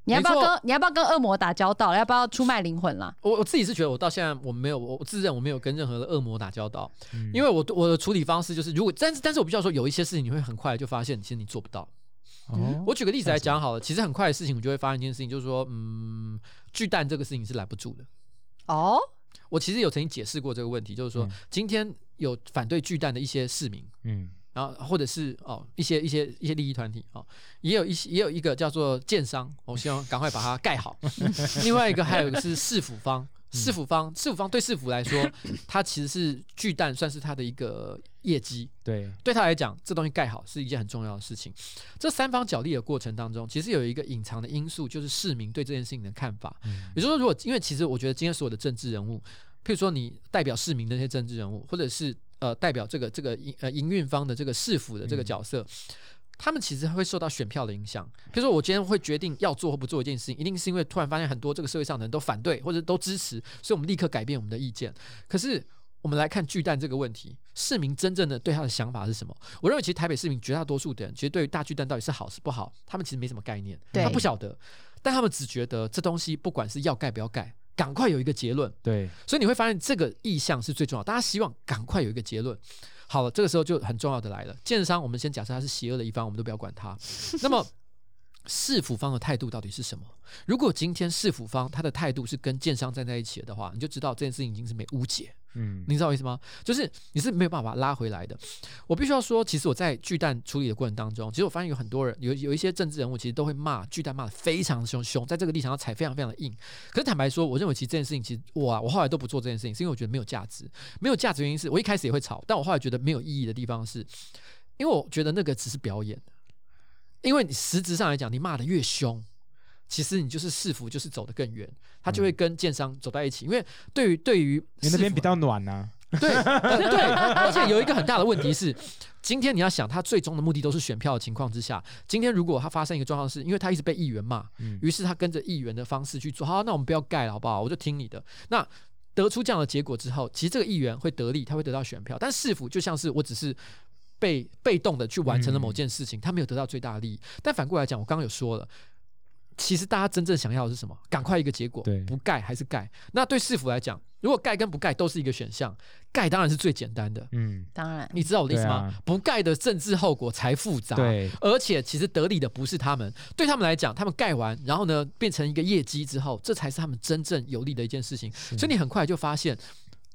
Speaker 1: 你要不要跟你要不要跟恶魔打交道？要不要出卖灵魂啦？
Speaker 3: 我我自己是觉得，我到现在我没有，我我自认我没有跟任何的恶魔打交道，
Speaker 2: 嗯
Speaker 3: 因为我我的处理方式就是，如果但是但是我必须要说，有一些事情你会很快就发现，其实你做不到。
Speaker 2: 哦
Speaker 3: 我举个例子来讲好了，其实很快的事情，我就会发现一件事情，就是说，嗯，巨蛋这个事情是拦不住的。
Speaker 1: 哦，
Speaker 3: 我其实有曾经解释过这个问题，就是说
Speaker 2: 嗯，
Speaker 3: 今天有反对巨蛋的一些市民，
Speaker 2: 嗯
Speaker 3: 然后或者是哦一些一些一些利益团体哦，也有一些也有一个叫做建商，我希望赶快把它盖好。另外一个还有一个是市府方，市府方市府方对市府来说，它其实是巨蛋算是它的一个业绩，
Speaker 2: 对，
Speaker 3: 对他来讲，这东西盖好是一件很重要的事情。这三方角力的过程当中，其实有一个隐藏的因素，就是市民对这件事情的看法。
Speaker 2: 嗯
Speaker 3: 也就是说，如果因为其实我觉得今天所有的政治人物，譬如说你代表市民的那些政治人物，或者是呃代表这个这个营呃营运方的这个市府的这个角色。他们其实会受到选票的影响。比如说，我今天会决定要做或不做一件事情，一定是因为突然发现很多这个社会上的人都反对或者都支持，所以我们立刻改变我们的意见。可是我们来看巨蛋这个问题，市民真正的对他的想法是什么？我认为，其实台北市民绝大多数的人，其实对于大巨蛋到底是好是不好，他们其实没什么概念，
Speaker 1: 对
Speaker 3: 他不晓得，但他们只觉得这东西不管是要盖不要盖，赶快有一个结论。
Speaker 2: 对，
Speaker 3: 所以你会发现这个意向是最重要，大家希望赶快有一个结论。好了，这个时候就很重要的来了，建商我们先假设他是邪恶的一方，我们都不要管他。那么市府方的态度到底是什么？如果今天市府方他的态度是跟建商站在一起的话，你就知道这件事情已经是没误解。
Speaker 2: 嗯
Speaker 3: 你知道我意思吗？就是你是没有办法把它拉回来的。我必须要说，其实我在巨蛋处理的过程当中，其实我发现有很多人，有有一些政治人物，其实都会骂巨蛋骂的非常凶凶，在这个立场上踩非常非常的硬。可是坦白说，我认为其实这件事情，其实我啊，我后来都不做这件事情，是因为我觉得没有价值。没有价值原因是我一开始也会吵，但我后来觉得没有意义的地方是，因为我觉得那个只是表演。因为你实质上来讲，你骂的越凶，其实你就是市府就是走得更远，他就会跟建商走在一起。因为对于对于市府
Speaker 2: 因为那边比较暖呐，
Speaker 3: 对呃对，而且有一个很大的问题是，今天你要想，他最终的目的都是选票的情况之下，今天如果他发生一个状况是，因为他一直被议员骂，
Speaker 2: 嗯
Speaker 3: 于是他跟着议员的方式去做，好，那我们不要盖了，好不好？我就听你的。那得出这样的结果之后，其实这个议员会得利，他会得到选票，但市府就像是我只是。被被动的去完成了某件事情，他没有得到最大的利益。但反过来讲，我刚刚有说了，其实大家真正想要的是什么？赶快一个结果
Speaker 2: 对，
Speaker 3: 不盖还是盖？那对市府来讲，如果盖跟不盖都是一个选项，盖当然是最简单的。
Speaker 2: 嗯，
Speaker 1: 当然，
Speaker 3: 你知道我的意思吗？
Speaker 2: 啊
Speaker 3: 不盖的政治后果才复杂。
Speaker 2: 对，
Speaker 3: 而且其实得利的不是他们，对他们来讲，他们盖完，然后呢变成一个业绩之后，这才是他们真正有利的一件事情。所以你很快就发现，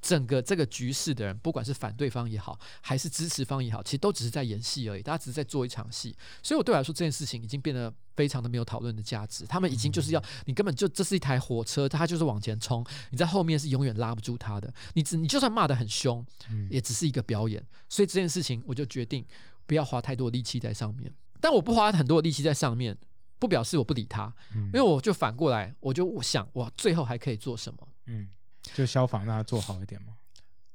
Speaker 3: 整个这个局势的人，不管是反对方也好，还是支持方也好，其实都只是在演戏而已，大家只是在做一场戏。所以我对我来说，这件事情已经变得非常的没有讨论的价值。他们已经就是要你根本就这是一台火车，它就是往前冲，你在后面是永远拉不住它的。你只你就算骂得很凶，
Speaker 2: 嗯
Speaker 3: 也只是一个表演。所以这件事情，我就决定不要花太多力气在上面。但我不花很多的力气在上面，不表示我不理他，
Speaker 2: 嗯
Speaker 3: 因为我就反过来，我就想，哇，最后还可以做什么？
Speaker 2: 嗯，就消防让它做好一点嘛，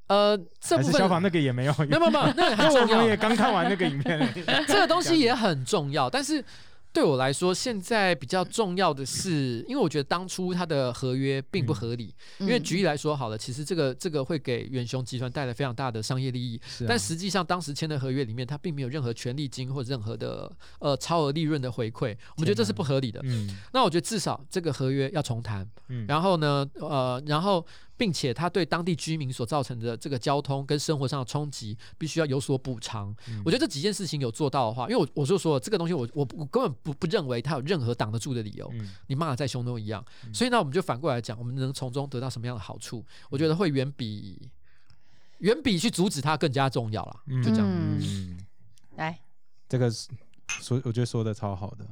Speaker 3: 呃，这部分
Speaker 2: 消防那个也没有用，
Speaker 3: 没有没有，那
Speaker 2: 我
Speaker 3: 重要
Speaker 2: 们也，刚看完那个影片，
Speaker 3: 这个东西也很重要，但是。对我来说，现在比较重要的是，因为我觉得当初他的合约并不合理。因为
Speaker 1: 嗯
Speaker 3: 举例来说好了，其实这个这个会给远雄集团带来非常大的商业利益，
Speaker 2: 啊
Speaker 3: 但实际上当时签的合约里面，它并没有任何权利金或者任何的呃超额利润的回馈，我们觉得这是不合理的。
Speaker 2: 嗯
Speaker 3: 那我觉得至少这个合约要重谈，
Speaker 2: 嗯，
Speaker 3: 然后呢，呃，然后并且它对当地居民所造成的这个交通跟生活上的冲击，必须要有所补偿。
Speaker 2: 嗯
Speaker 3: 我觉得这几件事情有做到的话，因为我我就说这个东西我，我我根本不不认为它有任何挡得住的理由。
Speaker 2: 嗯
Speaker 3: 你骂的再凶都一样，
Speaker 2: 嗯
Speaker 3: 所以呢，我们就反过来讲，我们能从中得到什么样的好处？我觉得会远比远比去阻止它更加重要啦。
Speaker 2: 嗯
Speaker 3: 就这样。
Speaker 2: 嗯，
Speaker 1: 来，
Speaker 2: 这个是说我觉得说的超好的。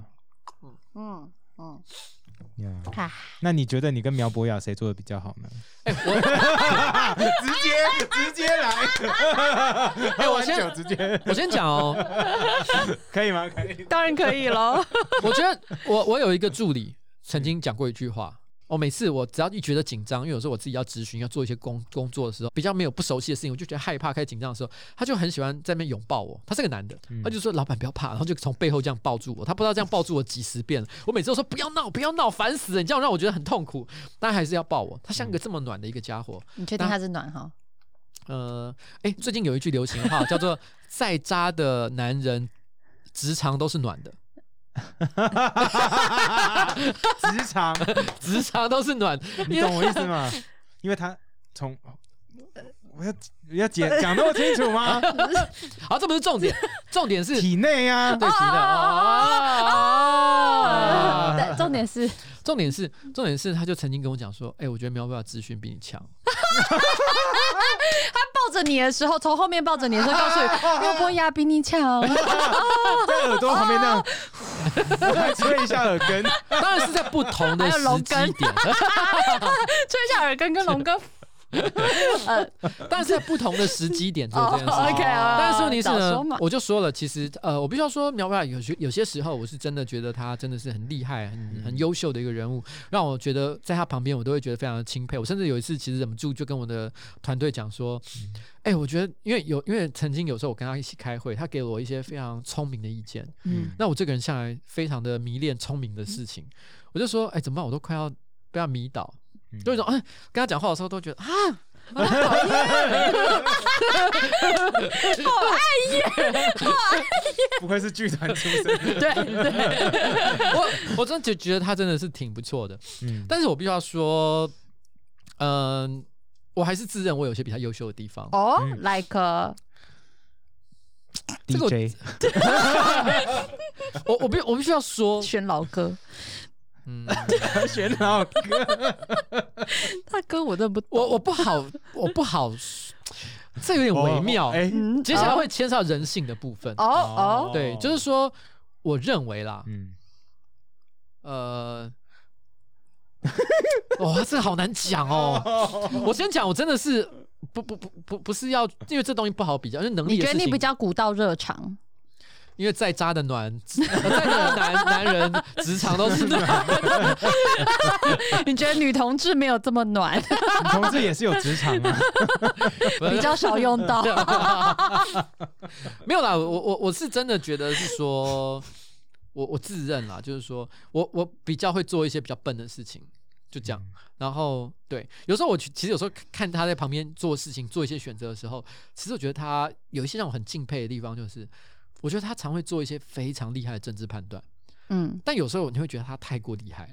Speaker 1: 嗯嗯，
Speaker 2: 呀
Speaker 1: 啊，
Speaker 2: 那你觉得你跟苗博雅谁做的比较好呢？
Speaker 3: 哎、我
Speaker 2: 直接直接来，
Speaker 3: 哎我先
Speaker 2: 直接
Speaker 3: 我先讲哦，
Speaker 2: 可以吗？可以。
Speaker 1: 当然可以喽。
Speaker 3: 我觉得我我有一个助理曾经讲过一句话。我每次我只要一觉得紧张，因为有时候我自己要咨询、要做一些工工作的时候，比较没有不熟悉的事情，我就觉得害怕、开始紧张的时候，他就很喜欢在那边拥抱我。他是个男的，
Speaker 2: 嗯
Speaker 3: 他就说：“老板不要怕。”然后就从背后这样抱住我。他不知道这样抱住我几十遍了。我每次都说：“不要闹，不要闹，烦死了！你这样让我觉得很痛苦。”但还是要抱我。他像个这么暖的一个家伙。
Speaker 1: 你确定他是暖哈？
Speaker 3: 呃，哎，最近有一句流行话叫做“ 再渣的男人，直肠都是暖的，
Speaker 2: 职场，
Speaker 3: 直肠都是暖。”
Speaker 2: 你懂我意思吗？因为他从我要要讲 讲那么清楚吗？
Speaker 3: 好，这不是重点，重点是
Speaker 2: 体内啊，
Speaker 3: 对题的啊。
Speaker 1: 对，重点是
Speaker 3: 重点是，重点是，他就曾经跟我讲说：“哎、我觉得苗苗资讯比你强。
Speaker 1: 他抱着你的时候，从后面抱着你的时候，告诉你苗博雅比你强。
Speaker 2: 在耳朵旁边那样，还 吹一下耳根。”
Speaker 3: 当然是在不同的
Speaker 1: 还有
Speaker 3: 时
Speaker 1: 龙根
Speaker 3: 机点，
Speaker 1: 吹一下耳根跟龙哥。呃，
Speaker 3: 当然是在不同的时机点做 这件事情。
Speaker 1: 哦 OK 啊
Speaker 3: 但是问题是呢
Speaker 1: 早说嘛，
Speaker 3: 我就说了，其实呃，我必须要说，苗苗有些有些时候，我是真的觉得他真的是很厉害、很很优秀的一个人物，让我觉得在他旁边，我都会觉得非常的钦佩。我甚至有一次，其实忍不住就跟我的团队讲说，哎、我觉得因为有因为曾经有时候我跟他一起开会，他给了我一些非常聪明的意见。
Speaker 1: 嗯，
Speaker 3: 那我这个人向来非常的迷恋聪明的事情，我就说，哎、怎么办？我都快要被他迷倒，
Speaker 2: 嗯
Speaker 3: 就有一种，哎，跟他讲话的时候都觉得啊。好讨厌，
Speaker 2: 不愧是剧团出身。
Speaker 1: 对对，
Speaker 3: 我我真的就觉得他真的是挺不错的，
Speaker 2: 嗯，
Speaker 3: 但是我必须要说，嗯、我还是自认我有些比他优秀的地方。
Speaker 1: 哦
Speaker 2: 嗯
Speaker 1: ，like
Speaker 3: 这个我
Speaker 2: DJ
Speaker 3: 我我必我必须要说，
Speaker 1: 选老歌，
Speaker 3: 嗯，
Speaker 2: 选老歌，
Speaker 1: 他歌我真的不懂。
Speaker 3: 我我不好，我不好，这有点微妙。
Speaker 2: 哎，
Speaker 1: 嗯
Speaker 3: 接下来会牵涉到人性的部分。
Speaker 1: 哦哦，
Speaker 3: 对，就是说，我认为啦，
Speaker 2: 嗯，
Speaker 3: 呃，哇，这好难讲哦。我先讲，我真的是不不不不不是要，因为这东西不好比较，因为能力
Speaker 1: 你觉得你
Speaker 3: 情
Speaker 1: 比较古道热肠？
Speaker 3: 因为再渣的暖，呃再渣的男男人职场都是暖。
Speaker 1: 你觉得女同志没有这么暖，
Speaker 2: 女同志也是有职场啊。
Speaker 1: 比较少用到？
Speaker 3: 没有啦，我我我是真的觉得是说，我我自认啦，就是说我我比较会做一些比较笨的事情，就这样。然后对，有时候我其其实有时候看他在旁边做事情、做一些选择的时候，其实我觉得他有一些让我很敬佩的地方，就是我觉得他常会做一些非常厉害的政治判断，
Speaker 1: 嗯，
Speaker 3: 但有时候你会觉得他太过厉害了。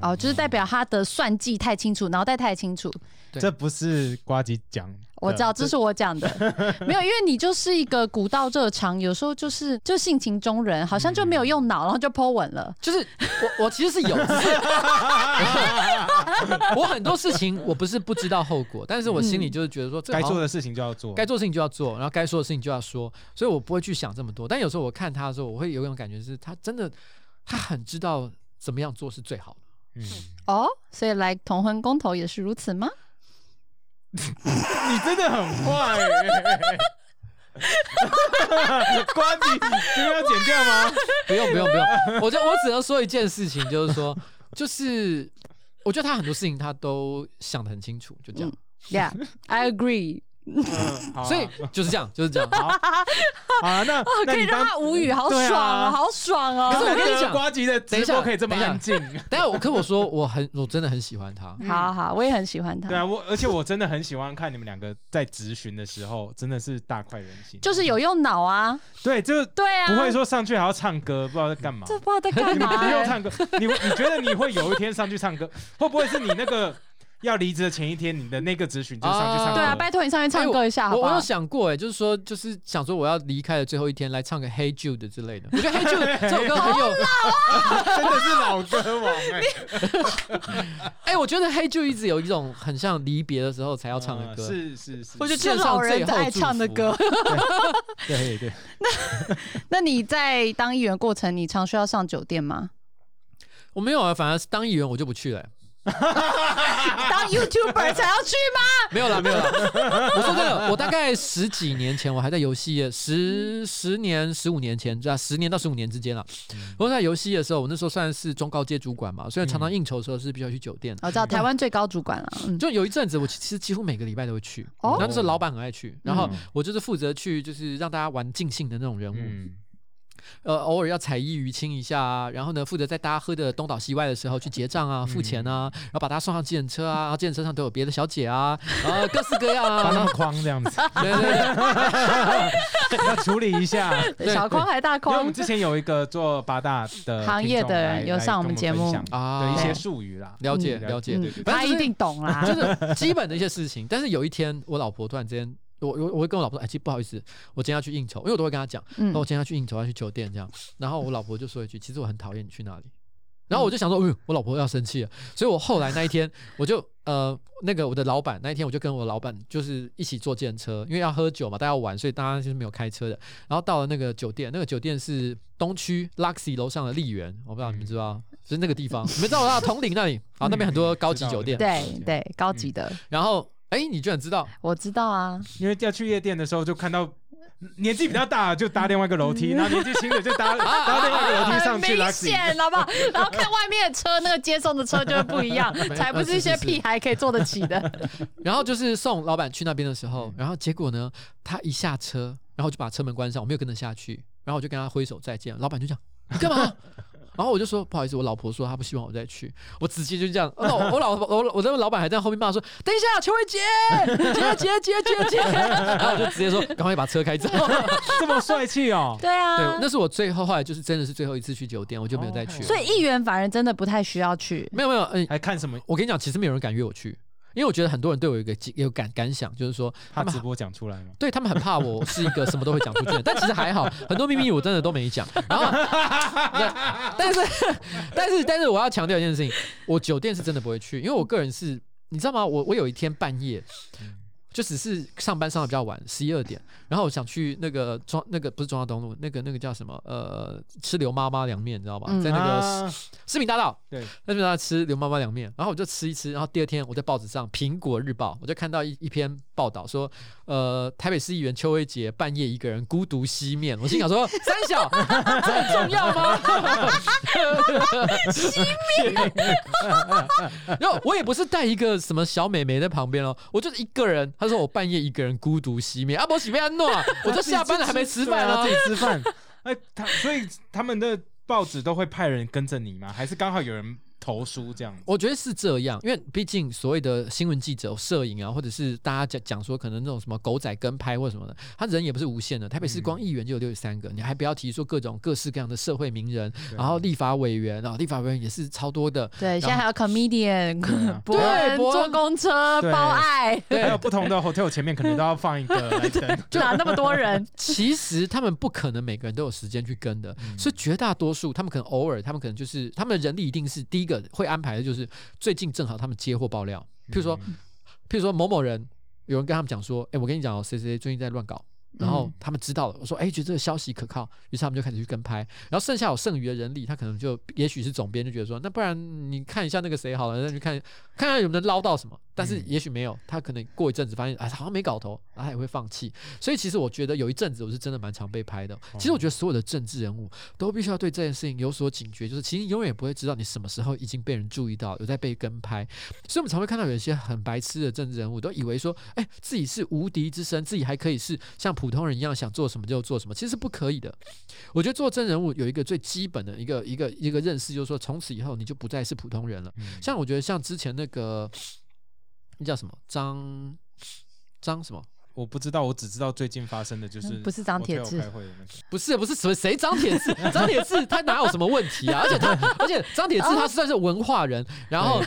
Speaker 1: 哦，就是代表他的算计太清楚，脑袋太清楚。
Speaker 2: 这不是瓜吉讲，
Speaker 1: 我知道，这是我讲的，没有，因为你就是一个古道热肠，有时候就是就性情中人，好像就没有用脑，然后就 Po 稳了。
Speaker 3: 就是我我其实是有，只是 我很多事情我不是不知道后果，但是我心里就是觉得说
Speaker 2: 该做的事情就要做。
Speaker 3: 该做的事情就要做，然后该说的事情就要说，所以我不会去想这么多。但有时候我看他的时候，我会有一种感觉是，他真的他很知道怎么样做是最好的。
Speaker 2: 嗯，
Speaker 1: 哦，所以来同婚公投也是如此吗？
Speaker 2: 你真的很坏欸。瓜吉，这个要剪掉吗？
Speaker 3: 不用不用不用，我就我只能说一件事情，就是说，就是我觉得他很多事情他都想得很清楚，就这样。
Speaker 1: Yeah，I agree。
Speaker 2: 嗯，好啊
Speaker 3: 所以就是这样，就是这样。
Speaker 2: 好，那那
Speaker 1: 可以让他无语，好
Speaker 2: 对啊
Speaker 1: 爽哦，好爽哦！
Speaker 3: 可是我跟你讲
Speaker 2: 瓜吉的直
Speaker 3: 等一下
Speaker 2: 播可以这么安静。
Speaker 3: 等一下我跟我说，我很我真的很喜欢他。
Speaker 1: 好好，我也很喜欢他。
Speaker 2: 对啊，我而且我真的很喜欢看你们两个在直询的时候，真的是大快人心。
Speaker 1: 就是有用脑啊，
Speaker 2: 对，就
Speaker 1: 对啊，
Speaker 2: 不会说上去还要唱歌，不知道在干嘛。
Speaker 1: 这不知道在干
Speaker 2: 你们
Speaker 1: 嘛欸。
Speaker 2: 不用唱歌，你你觉得你会有一天上去唱歌，会不会是你那个要离职的前一天，你的那个咨询就上去唱歌。
Speaker 1: 对啊，拜托你上去唱歌一下好不好
Speaker 3: 我我有？想过哎，就是说，就是想说我要离开的最后一天来唱个《Hey Jude》之类的。我觉得《Hey Jude 》这首歌很有，
Speaker 2: 真的是老歌王哎、
Speaker 3: 哎，我觉得《Hey Jude》一直有一种很像离别的时候才要唱的
Speaker 2: 嗯
Speaker 3: 歌，
Speaker 2: 是是是，
Speaker 3: 我觉得
Speaker 1: 是老人爱唱的歌。
Speaker 2: 对对，
Speaker 1: 那你在当议员过程，你常需要上酒店吗？
Speaker 3: 我没有啊，反而是当议员我就不去了欸。
Speaker 1: 当 YouTuber 才要去吗？
Speaker 3: 没有啦，没有啦。我说真的，我大概十几年前，我还在游戏业，十十年、十五年前，对啊，十年到十五年之间了。我在游戏业的时候，我那时候算是中高阶主管嘛，所以常常应酬的时候是必须要去酒店。
Speaker 1: 我知道台湾最高主管了，嗯，
Speaker 3: 就有一阵子，我其实几乎每个礼拜都会去。
Speaker 1: 哦
Speaker 3: 然后那时候老板很爱去，然后
Speaker 2: 嗯
Speaker 3: 我就是负责去，就是让大家玩尽兴的那种人物。
Speaker 2: 嗯，
Speaker 3: 呃，偶尔要采衣娱亲一下啊，然后呢，负责在大家喝的东倒西歪的时候去结账啊、付钱啊，然后把大家送上计程车啊，然后计程车上都有别的小姐啊，然后各式各样啊，
Speaker 2: 帮他们 框这样子，
Speaker 3: 对对对，
Speaker 2: 要处理一下。
Speaker 1: 小框还大框
Speaker 2: 因为我们，之前有一个做八大的
Speaker 1: 行业的人有上我们节目
Speaker 3: 啊
Speaker 2: 的一些术语啦。
Speaker 3: 了解
Speaker 2: 嗯
Speaker 3: 了解
Speaker 1: 他一定懂啦。
Speaker 3: 就是基本的一些事情。但是有一天，我老婆突然之间，我我我会跟我老婆说，哎，其实不好意思，我今天要去应酬，因为我都会跟她讲，
Speaker 1: 嗯。
Speaker 3: 那我今天要去应酬，要去酒店这样。然后我老婆就说一句，其实我很讨厌你去那里。然后我就想说，嗯，我老婆要生气了，所以我后来那一天，我就呃，那个我的老板那一天，我就跟我老板就是一起坐电车，因为要喝酒嘛，大家要玩，所以大家就是没有开车的。然后到了那个酒店，那个酒店是东区 Luxy 楼上的丽园，我不知道你们知道，就是那个地方，你们知道我到铜陵那里，好，那边很多高级酒店。
Speaker 1: 对对，高级的，
Speaker 3: 然后，哎，你居然知道？
Speaker 1: 我知道啊。
Speaker 2: 因为要去夜店的时候，就看到年纪比较大就搭另外一个楼梯，然后年纪轻的就搭 搭另外一个楼梯上去
Speaker 1: 很明。显，好不好？然后看外面的车，那个接送的车就会不一样，才不是一些屁孩可以坐得起的。
Speaker 3: 然后就是送老板去那边的时
Speaker 2: 嗯
Speaker 3: 候，然后结果呢，他一下车，然后就把车门关上，我没有跟着下去，然后我就跟他挥手再见，老板就这样，你干嘛？然后我就说不好意思，我老婆说她不希望我再去，我直接就这样，那我我老我我的老板还在后面骂说，等一下，邱慧杰，杰杰杰杰杰，然后我就直接说赶快把车开走。
Speaker 2: 这么帅气哦！
Speaker 1: 对啊，
Speaker 3: 对，那是我最后后来就是真的是最后一次去酒店，我就没有再去了。
Speaker 1: 所以议员反而真的不太需要去。
Speaker 3: 没有没有，嗯、
Speaker 2: 还看什么？
Speaker 3: 我跟你讲，其实没有人敢约我去，因为我觉得很多人对我有一个有感感想，就是说他
Speaker 2: 直播讲出来吗？
Speaker 3: 对他们很怕我是一个什么都会讲出去的人，但其实还好，很多秘密我真的都没讲。然后，但是但是但是我要强调一件事情，我酒店是真的不会去，因为我个人是，你知道吗？我我有一天半夜。就只是上班上的比较晚，十一二点，然后我想去那个中那个不是中央东路，那个那个叫什么呃，吃刘妈妈凉面，你知道吧？
Speaker 1: 嗯。
Speaker 3: 在那个
Speaker 2: 啊。
Speaker 3: 市民大道，
Speaker 2: 对，
Speaker 3: 那边在吃刘妈妈凉面，然后我就吃一吃，然后第二天我在报纸上《苹果日报》我就看到一一篇报道说，呃，台北市议员邱威杰半夜一个人孤独吸面，我心想 说，三小 这很重要吗？吸面，然后我也不是带一个什么小美眉在旁边哦，我就是一个人。他说我半夜一个人孤独吸面，啊，我洗被安诺，我就下班了还没吃饭啊，
Speaker 2: 自。己吃饭。哎，他所以他们的报纸都会派人跟着你吗？还是刚好有人投书这样子？
Speaker 3: 我觉得是这样，因为毕竟所谓的新闻记者、摄影啊，或者是大家讲讲说可能那种什么狗仔跟拍或什么的，他人也不是无限的。台北市光议员就有六十三个，你还不要提说各种各式各样的社会名人，然后立法委员，然后立法委员也是超多的。
Speaker 1: 对，现在还有 comedian
Speaker 2: 啊
Speaker 1: 伯恩坐公车包爱，
Speaker 2: 还有不同的 hotel 前面可能都要放一个。
Speaker 1: 哪那么多人？
Speaker 3: 其实他们不可能每个人都有时间去跟的，
Speaker 2: 嗯
Speaker 3: 所以绝大多数他们可能偶尔，他们可能就是他们的人力一定是第一个会安排的，就是最近正好他们接获爆料，譬如说
Speaker 2: 嗯
Speaker 3: 譬如说某某人，有人跟他们讲说，哎、我跟你讲哦，谁谁谁最近在乱搞。然后
Speaker 1: 嗯
Speaker 3: 他们知道了，我说，哎，觉得这个消息可靠，于是他们就开始去跟拍。然后剩下有剩余的人力，他可能就也许是总编就觉得说，那不然你看一下那个谁好了，那你看看看有没有能捞到什么。但是
Speaker 2: 嗯
Speaker 3: 也许没有，他可能过一阵子发现，哎，好像没搞头，他也会放弃。所以其实我觉得有一阵子我是真的蛮常被拍的。其实我觉得所有的政治人物都必须要对这件事情有所警觉，就是其实你永远不会知道你什么时候已经被人注意到，有在被跟拍。所以我们常会看到有一些很白痴的政治人物，都以为说，哎，自己是无敌之身，自己还可以是像普通人一样想做什么就做什么，其实是不可以的。我觉得做真人物有一个最基本的一个一个一个认识，就是说从此以后你就不再是普通人了。
Speaker 2: 嗯
Speaker 3: 像我觉得像之前那个那叫什么张张什么
Speaker 2: 我不知道，我只知道最近发生的就是
Speaker 1: 不是张铁志
Speaker 2: 开会的那个。
Speaker 3: 不是不是谁谁张铁志，张铁志他哪有什么问题啊？而且他而且张铁志他算是文化人，然后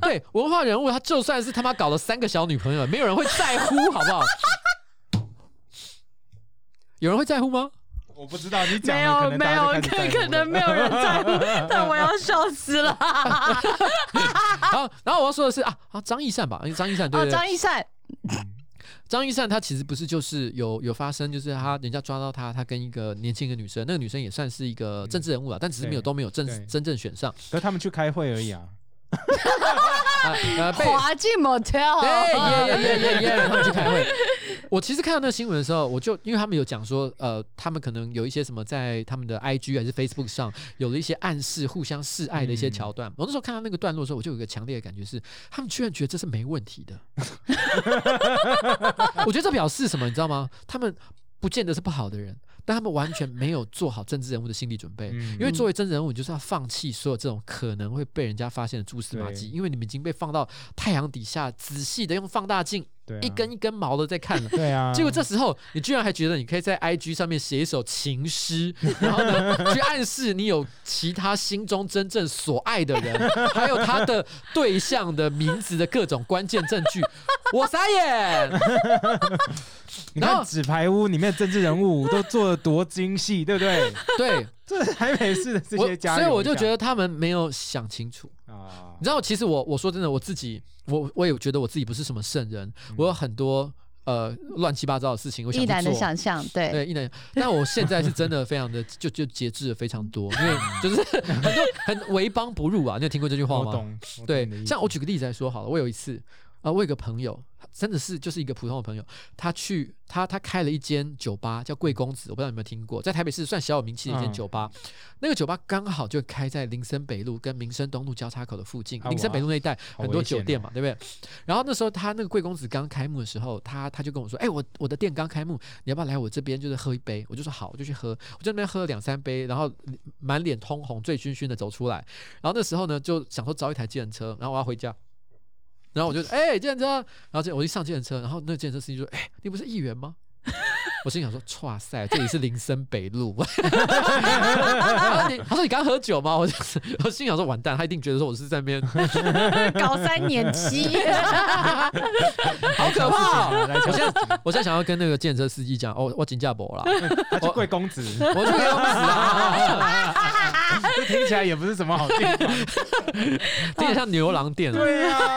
Speaker 2: 对
Speaker 3: 文化人物，他就算是他妈搞了三个小女朋友，没有人会在乎，好不好？有人会在乎吗？
Speaker 2: 我不知道你讲
Speaker 1: 没有没有，可
Speaker 2: 在乎了。
Speaker 1: 可能没有人在乎，但我要笑死了。
Speaker 3: 然后然后我要说的是啊啊张一善吧，因为张一善对
Speaker 1: 哦，
Speaker 3: 对。对
Speaker 1: 张一善，
Speaker 3: 张一善他其实不是就是有有发生，就是他人家抓到他，他跟一个年轻的女生，那个女生也算是一个政治人物了，但只是没有都没有
Speaker 2: 正
Speaker 3: 真正选上。
Speaker 2: 可是他们去开会而已啊。
Speaker 3: 啊呃被
Speaker 1: 滑进 motel，
Speaker 3: 对耶耶耶耶耶，他们去开会。我其实看到那个新闻的时候，我就因为他们有讲说，呃，他们可能有一些什么在他们的 IG 还是 Facebook 上有了一些暗示、互相示爱的一些桥段。我那时候看到那个段落的时候，我就有一个强烈的感觉是，他们居然觉得这是没问题的。我觉得这表示什么，你知道吗？他们不见得是不好的人，但他们完全没有做好政治人物的心理准备。
Speaker 2: 嗯
Speaker 3: 因为作为政治人物，你就是要放弃所有这种可能会被人家发现的蛛丝马迹，因为你们已经被放到太阳底下，仔细的用放大镜
Speaker 2: 对啊，
Speaker 3: 一根一根毛的在看了。
Speaker 2: 对啊，
Speaker 3: 结果这时候，你居然还觉得你可以在 IG 上面写一首情诗，然后呢，去暗示你有其他心中真正所爱的人，还有他的对象的名字的各种关键证据，我傻眼。
Speaker 2: 你看纸牌屋》里面的政治人物都做的多精细，对不对？
Speaker 3: 对，
Speaker 2: 这台北市的这些家，
Speaker 3: 所以我就觉得他们没有想清楚。
Speaker 2: 啊
Speaker 3: 你，知道，其实我我说真的，我自己，我我也觉得我自己不是什么圣人，我有很多呃乱七八糟的事情，我想
Speaker 1: 一男的。想象，对，
Speaker 3: 对，一男，但我现在是真的非常的 就就节制了非常多，因为 就是很多很为邦不入啊，你有听过这句话吗？
Speaker 2: 我懂。我懂
Speaker 3: 对像我举个例子来说好了，我有一次啊、呃我有个朋友，真的是就是一个普通的朋友，他去他他开了一间酒吧叫贵公子，我不知道你有没有听过，在台北市算小有名气的一间
Speaker 2: 嗯
Speaker 3: 酒吧。那个酒吧刚好就开在林森北路跟民生东路交叉口的附近，林森北路那一带很多酒店嘛，对不对？然后那时候他那个贵公子刚开幕的时候，他他就跟我说：“哎、我我的店刚开幕，你要不要来我这边就是喝一杯？”我就说好，我就去喝。我就在那边喝了两三杯，然后满脸通红、醉醺醺的走出来。然后那时候呢，就想说找一台计程车，然后我要回家。然后我就哎，计程车，然后这我一上计程车，然后那个计程车司机就说：“哎，你不是议员吗？” 我心想说：“哇塞，这里是林森北路。”然后你他说：“你刚喝酒吗？”我就我心想说：“完蛋，他一定觉得说我是在那边，
Speaker 1: 搞三年期，
Speaker 3: 好可怕、哦。”我现在我现在想要跟那个计程车司机讲：“哦，我请假博啦，
Speaker 2: 他去贵公子，
Speaker 3: 我去给公子啊，
Speaker 2: 这听起来也不是什么好地方。
Speaker 3: 听起来像牛郎店啊。”
Speaker 2: 对啊。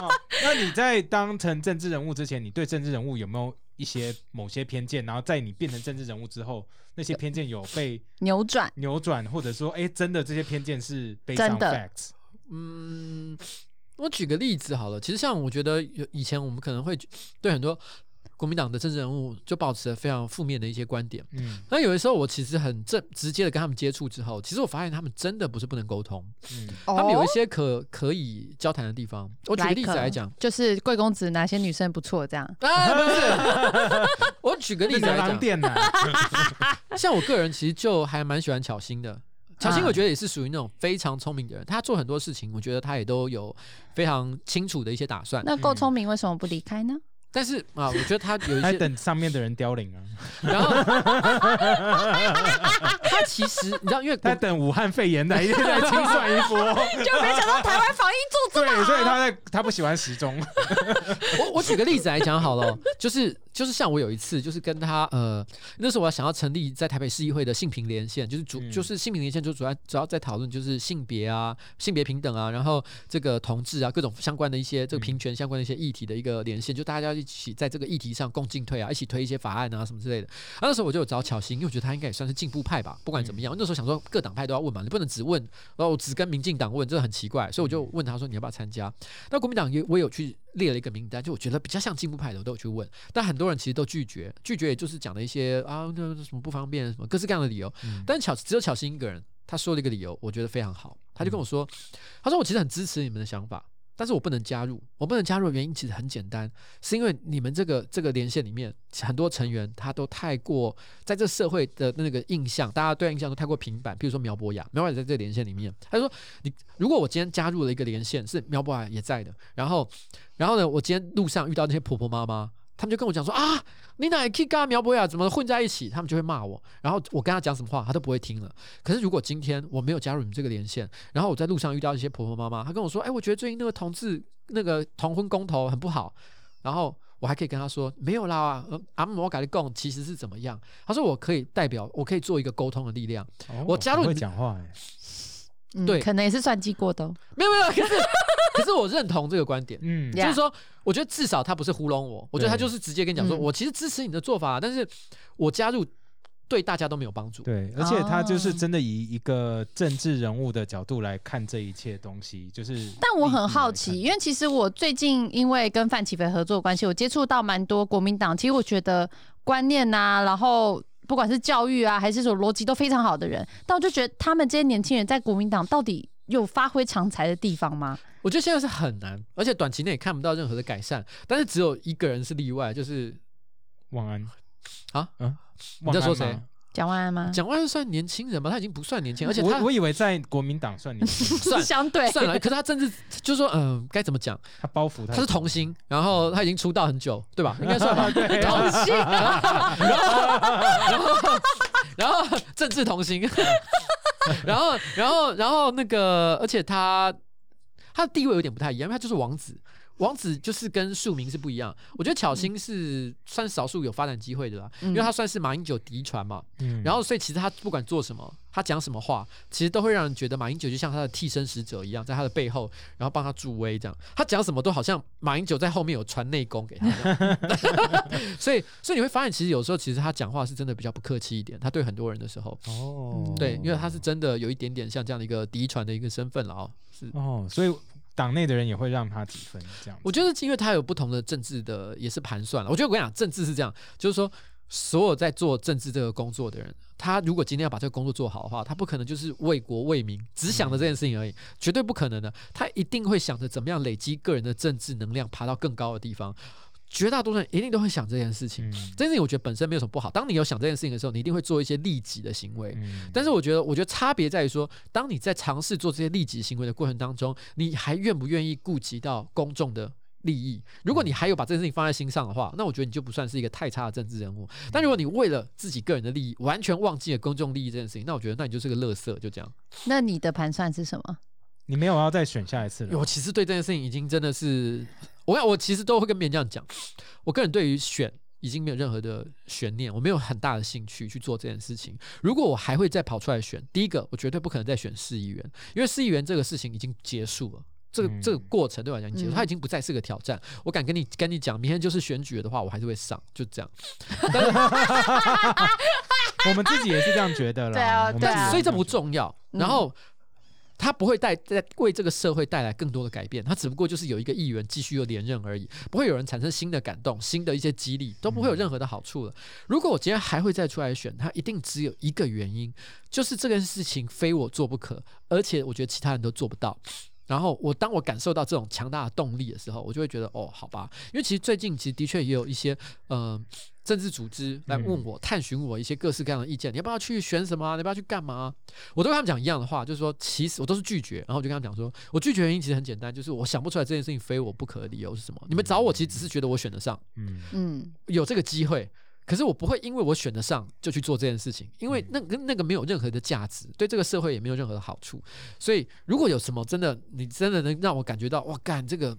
Speaker 2: 好 那你在当成政治人物之前，你对政治人物有没有一些某些偏见？然后在你变成政治人物之后，那些偏见有被
Speaker 1: 扭转，
Speaker 2: 扭转，或者说，哎，真的这些偏见是 based
Speaker 1: 真的
Speaker 2: facts？
Speaker 3: 嗯，我举个例子好了，其实像我觉得有以前我们可能会对很多国民党的政治人物就保持了非常负面的一些观点。
Speaker 2: 嗯
Speaker 3: 那有的时候我其实很正直接的跟他们接触之后，其实我发现他们真的不是不能沟通，
Speaker 2: 嗯，
Speaker 3: 他们有一
Speaker 1: 哦
Speaker 3: 些可可以交谈的地方。我举个例子来讲，
Speaker 1: 就是贵公子哪些女生不错这样。
Speaker 3: 啊，不是，我举个例子来讲，像我个人其实就还蛮喜欢巧心的。巧心
Speaker 1: 啊
Speaker 3: 我觉得也是属于那种非常聪明的人，他做很多事情，我觉得他也都有非常清楚的一些打算。
Speaker 1: 那够聪明，为什么不离开呢？
Speaker 3: 但是啊，我觉得他有一些，
Speaker 2: 等上面的人凋零啊，
Speaker 3: 然后他其实你知道，因为
Speaker 2: 在
Speaker 3: 我
Speaker 2: 等武汉肺炎来来清算一波。
Speaker 1: 就没想到台湾防疫做这么
Speaker 2: 对，所以他在他不喜欢时钟。
Speaker 3: 我我举个例子来讲好了哦，就是就是像我有一次就是跟他呃，那时候我想要成立在台北市议会的性平连线，就是主、
Speaker 2: 嗯
Speaker 3: 就是性平连线就主要主要在讨论就是性别啊、性别平等啊，然后这个同志啊各种相关的一些这个平权相关的一些议题的一个连线，就大家一起在这个议题上共进退啊，一起推一些法案啊什么之类的。啊、那时候我就有找巧心，因为我觉得他应该也算是进步派吧，不管怎么样，那时候想说各党派都要问嘛，你不能只问，然后我只跟民进党问，这很奇怪，所以我就问他说你要不要参加？那国民党也我有去列了一个名单，就我觉得比较像进步派的，我都有去问，但很多人其实都拒绝，拒绝也就是讲了一些啊那什么不方便，什么各式各样的理由。
Speaker 2: 嗯
Speaker 3: 但巧只有巧心一个人，他说了一个理由，我觉得非常好，他就跟我说，他说我其实很支持你们的想法。但是我不能加入，我不能加入的原因其实很简单，是因为你们这个这个连线里面很多成员他都太过在这社会的那个印象，大家对印象都太过平板。比如说苗博雅，苗博雅在这个连线里面，他说你如果我今天加入了一个连线是苗博雅也在的，然后然后呢，我今天路上遇到那些婆婆妈妈。他们就跟我讲说啊，你哪 K 跟苗博雅怎么混在一起？他们就会骂我，然后我跟他讲什么话，他都不会听了。可是如果今天我没有加入你们这个连线，然后我在路上遇到一些婆婆妈妈，她跟我说，哎，我觉得最近那个同志那个同婚公投很不好，然后我还可以跟他说，没有啦，呃阿姆我改的共其实是怎么样？他说我可以代表，我可以做一个沟通的力量。
Speaker 2: 哦
Speaker 3: 我加入你
Speaker 2: 很会讲话哎，
Speaker 1: 嗯
Speaker 3: 对
Speaker 1: 可能也是算计过的哦。
Speaker 3: 没有没有，可是可是我认同这个观点。
Speaker 2: 嗯，
Speaker 3: 就是说，我觉得至少他不是糊弄我，我觉得他就是直接跟你讲说，
Speaker 1: 嗯
Speaker 3: 我其实支持你的做法，但是我加入对大家都没有帮助。
Speaker 2: 对，而且他就是
Speaker 1: 哦
Speaker 2: 真的以一个政治人物的角度来看这一切东西，就是。
Speaker 1: 但我很好奇，，因为其实我最近因为跟范启飞合作的关系，我接触到蛮多国民党，其实我觉得观念呐、然后不管是教育啊，还是说逻辑都非常好的人，但我就觉得他们这些年轻人在国民党到底有发挥长才的地方吗？
Speaker 3: 我觉得现在是很难，而且短期内也看不到任何的改善。但是只有一个人是例外，就是
Speaker 2: 王安
Speaker 3: 啊，
Speaker 2: 嗯，
Speaker 3: 你在说谁？
Speaker 1: 蒋万安吗？
Speaker 3: 蒋万安算年轻人吗？他已经不算年轻，而且他
Speaker 2: 我我以为在国民党算年轻，
Speaker 3: 算
Speaker 1: 相对
Speaker 3: 算了，可是他政治就是说，嗯、该怎么讲？
Speaker 2: 他包袱
Speaker 3: 他是童星，然后他已经出道很久，对吧？应该算吧。
Speaker 2: 对
Speaker 1: 同性，
Speaker 3: 然后政治童星，然后然后然后那个，而且他他的地位有点不太一样，因为他就是王子。王子就是跟庶民是不一样，我觉得巧心是算少数有发展机会的啦，因为他算是马英九嫡传嘛，
Speaker 2: 嗯。
Speaker 3: 然后所以其实他不管做什么，他讲什么话，其实都会让人觉得马英九就像他的替身使者一样，在他的背后，然后帮他助威这样。他讲什么都好像马英九在后面有传内功给他，所以所以你会发现，其实有时候其实他讲话是真的比较不客气一点，他对很多人的时候，
Speaker 2: 哦，
Speaker 3: 对，因为他是真的有一点点像这样的一个嫡传的一个身份了哦，是。
Speaker 2: 哦，所以党内的人也会让他几分这样。
Speaker 3: 我觉得是因为他有不同的政治的也是盘算了。我觉得我跟你讲，政治是这样，就是说所有在做政治这个工作的人，他如果今天要把这个工作做好的话，他不可能就是为国为民，只想着这件事情而已，绝对不可能的。他一定会想着怎么样累积个人的政治能量，爬到更高的地方。绝大多数人一定都会想这件事情。
Speaker 2: 嗯
Speaker 3: 这件事情我觉得本身没有什么不好。当你有想这件事情的时候，你一定会做一些利己的行为。
Speaker 2: 嗯
Speaker 3: 但是我觉得，我觉得差别在于说，当你在尝试做这些利己行为的过程当中，你还愿不愿意顾及到公众的利益？如果你还有把这件事情放在心上的话，那我觉得你就不算是一个太差的政治人物。但如果你为了自己个人的利益，完全忘记了公众利益这件事情，那我觉得那你就是个乐色，就这样。
Speaker 1: 那你的盘算是什么？
Speaker 2: 你没有要再选下一次了
Speaker 3: 我。其实对这件事情已经真的是，我看我其实都会跟别人这样讲，我个人对于选。已经没有任何的悬念，我没有很大的兴趣去做这件事情。如果我还会再跑出来选，第一个，我绝对不可能再选市议员，因为市议员这个事情已经结束了。这个
Speaker 2: 嗯
Speaker 3: 这个过程对我来讲已经结束，
Speaker 1: 嗯
Speaker 3: 它已经不再是个挑战。我敢跟你跟你讲，明天就是选举了的话，我还是会上，就这样。
Speaker 2: 我们自己也是这样觉得了。
Speaker 1: 对啊对
Speaker 3: 所以这不重要。
Speaker 1: 嗯
Speaker 3: 然后他不会带在为这个社会带来更多的改变，他只不过就是有一个议员继续又连任而已，不会有人产生新的感动、新的一些激励，都不会有任何的好处了。如果我今天还会再出来选，他一定只有一个原因，就是这件事情非我做不可，而且我觉得其他人都做不到。然后我当我感受到这种强大的动力的时候，我就会觉得哦，好吧，因为其实最近其实的确也有一些呃政治组织来问我、探寻我一些各式各样的意见，你要不要去选什么啊？你要不要去干嘛啊？我都跟他们讲一样的话，就是说其实我都是拒绝，然后我就跟他们讲说，我拒绝原因其实很简单，就是我想不出来这件事情非我不可的理由是什么。你们找我其实只是觉得我选得上，
Speaker 2: 嗯，
Speaker 1: 嗯，
Speaker 3: 有这个机会。可是我不会因为我选得上就去做这件事情，因为那个那个没有任何的价值，对这个社会也没有任何的好处。所以如果有什么真的，你真的能让我感觉到，哇，干这个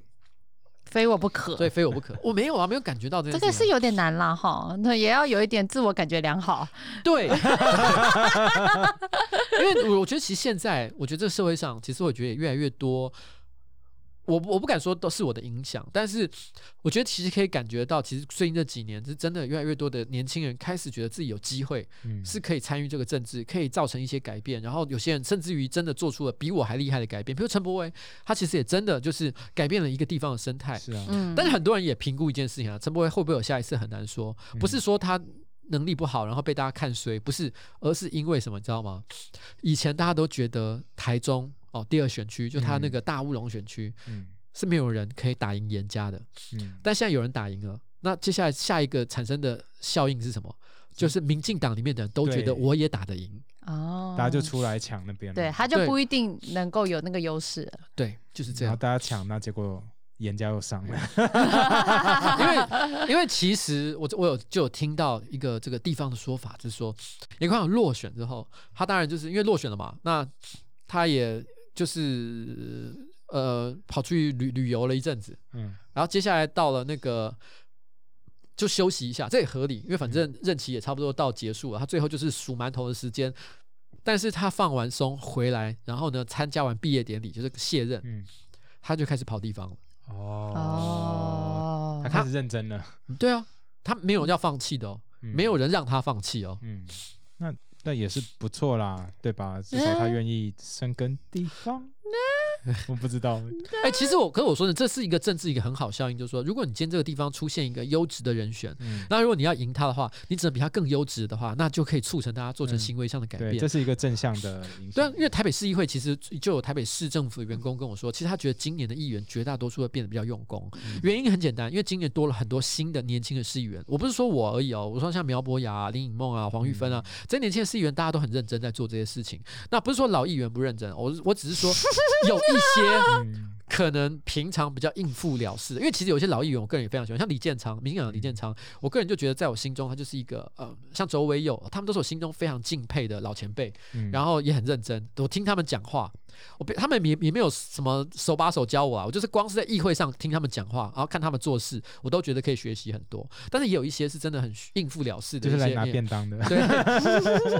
Speaker 1: 非我不可。
Speaker 3: 对非我不可，我没有啊，没有感觉到这件事情啊、
Speaker 1: 这个是有点难啦，哈，那也要有一点自我感觉良好。
Speaker 3: 对，因为我我觉得其实现在，我觉得这个社会上，其实我觉得也越来越多。我我不敢说都是我的影响，但是我觉得其实可以感觉到，其实最近这几年是真的越来越多的年轻人开始觉得自己有机会
Speaker 2: 嗯
Speaker 3: 是可以参与这个政治，可以造成一些改变。然后有些人甚至于真的做出了比我还厉害的改变，比如陈柏威，他其实也真的就是改变了一个地方的生态。
Speaker 2: 是啊，
Speaker 1: 嗯，
Speaker 3: 但是很多人也评估一件事情啊，陈柏威会不会有下一次很难说，不是说他能力不好，然后被大家看衰，不是，而是因为什么，你知道吗？以前大家都觉得台中哦第二选区就他那个大乌龙选区、
Speaker 2: 嗯
Speaker 3: 是没有人可以打赢严家的，
Speaker 2: 嗯，
Speaker 3: 但现在有人打赢了，那接下来下一个产生的效应是什么？就是民进党里面的人都觉得我也打得赢，
Speaker 1: 哦，
Speaker 2: 大家就出来抢那边了，
Speaker 1: 对，他就不一定能够有那个优势了。
Speaker 3: 对，就是这样。
Speaker 2: 然后大家抢，那结果严家又上了。
Speaker 3: 因为因为其实我我有就有听到一个这个地方的说法，就是说严宽有落选之后，他当然就是因为落选了嘛，那他也就是呃跑出去旅旅游了一阵子，
Speaker 2: 嗯
Speaker 3: 然后接下来到了那个就休息一下，这也合理，因为反正任期也差不多到结束了，他最后就是数馒头的时间。但是他放完松回来，然后呢参加完毕业典礼，就是卸任，
Speaker 2: 嗯，
Speaker 3: 他就开始跑地方了。
Speaker 2: 哦，
Speaker 1: 哦
Speaker 2: 他，开始认真了。
Speaker 3: 对啊，他没有要放弃的哦，
Speaker 2: 嗯
Speaker 3: 没有人让他放弃哦。
Speaker 2: 嗯，那那也是不错啦，对吧？至少他愿意生根地方。我不知道，
Speaker 3: 哎、其实我，可是我说的，这是一个政治一个很好效应，就是说，如果你今天这个地方出现一个优质的人选，
Speaker 2: 嗯，
Speaker 3: 那如果你要赢他的话，你只能比他更优质的话，那就可以促成大家做成
Speaker 2: 嗯
Speaker 3: 行为上的改
Speaker 2: 对，
Speaker 3: 变。
Speaker 2: 这是一个正向的影响。，
Speaker 3: 对啊因为台北市议会其实就有台北市政府的员工跟我说，其实他觉得今年的议员绝大多数会变得比较用功，
Speaker 2: 嗯
Speaker 3: 原因很简单，因为今年多了很多新的年轻的市议员。我不是说我而已哦，我说像苗博雅、啊、林颖梦啊、黄玉芬啊，这些年轻的市议员大家都很认真在做这些事情。那不是说老议员不认真，我我只是说有 一些。
Speaker 2: 嗯
Speaker 3: 可能平常比较应付了事的，因为其实有些老议员，我个人也非常喜欢，像李建昌，民进党的李建昌，我个人就觉得在我心中他就是一个呃，像周伟友，他们都是我心中非常敬佩的老前辈，
Speaker 2: 嗯
Speaker 3: 然后也很认真，我听他们讲话，我被他们也也没有什么手把手教我啊，我就是光是在议会上听他们讲话，然后看他们做事，我都觉得可以学习很多，但是也有一些是真的很应付了事的，
Speaker 2: 就是来拿便当的。
Speaker 3: 对，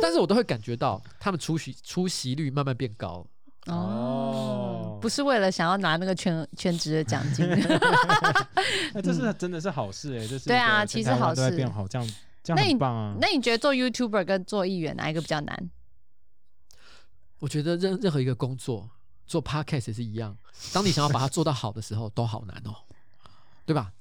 Speaker 3: 但是我都会感觉到他们出席出席率慢慢变高。
Speaker 1: 哦
Speaker 2: 哦，
Speaker 1: 不是为了想要拿那个全全职的奖金，
Speaker 2: 那 这是真的是好事哎，这是
Speaker 1: 对啊其实好事
Speaker 2: 都在变好，这样这
Speaker 1: 那你
Speaker 2: 样很棒啊。
Speaker 1: 那你觉得做 YouTuber 跟做议员哪一个比较难？
Speaker 3: 我觉得任任何一个工作做 podcast 也是一样，当你想要把它做到好的时候，都好难哦，对吧？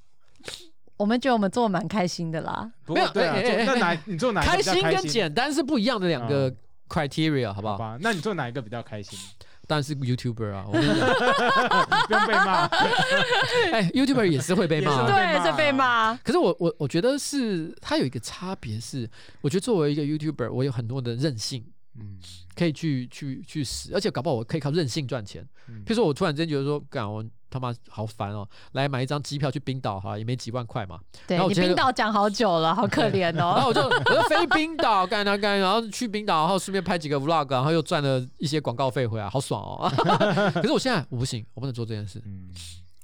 Speaker 1: 我们觉得我们做的蛮开心的啦。
Speaker 3: 没有
Speaker 2: 不过对啊，做那哪你做哪一个
Speaker 3: 开心跟简单是不一样的两个 criteria，好不好？
Speaker 2: 好吧？那你做哪一个比较开心？
Speaker 3: 当然是 YouTuber 啊，我跟你讲，
Speaker 2: 不用被骂，
Speaker 3: 哎，YouTuber 也是会被骂啊。
Speaker 2: 也是会被骂
Speaker 1: 对，是被骂。
Speaker 3: 可是我我我觉得是它有一个差别是，我觉得作为一个 YouTuber，我有很多的韧性，
Speaker 2: 嗯，
Speaker 3: 可以去去去使，而且搞不好我可以靠韧性赚钱。
Speaker 2: 嗯
Speaker 3: 譬如说我突然间觉得说，干我他妈好烦哦，来买一张机票去冰岛哈，也没几万块嘛，
Speaker 1: 对你
Speaker 3: 然后我
Speaker 1: 冰岛讲好久了，好可怜哦
Speaker 3: 然后
Speaker 1: 哦。
Speaker 3: 我就我就飞冰岛干啊干，然后去冰岛，然后顺便拍几个 vlog，然后又赚了一些广告费回来，好爽哦。可是我现在我不行，我不能做这件事，
Speaker 2: 嗯，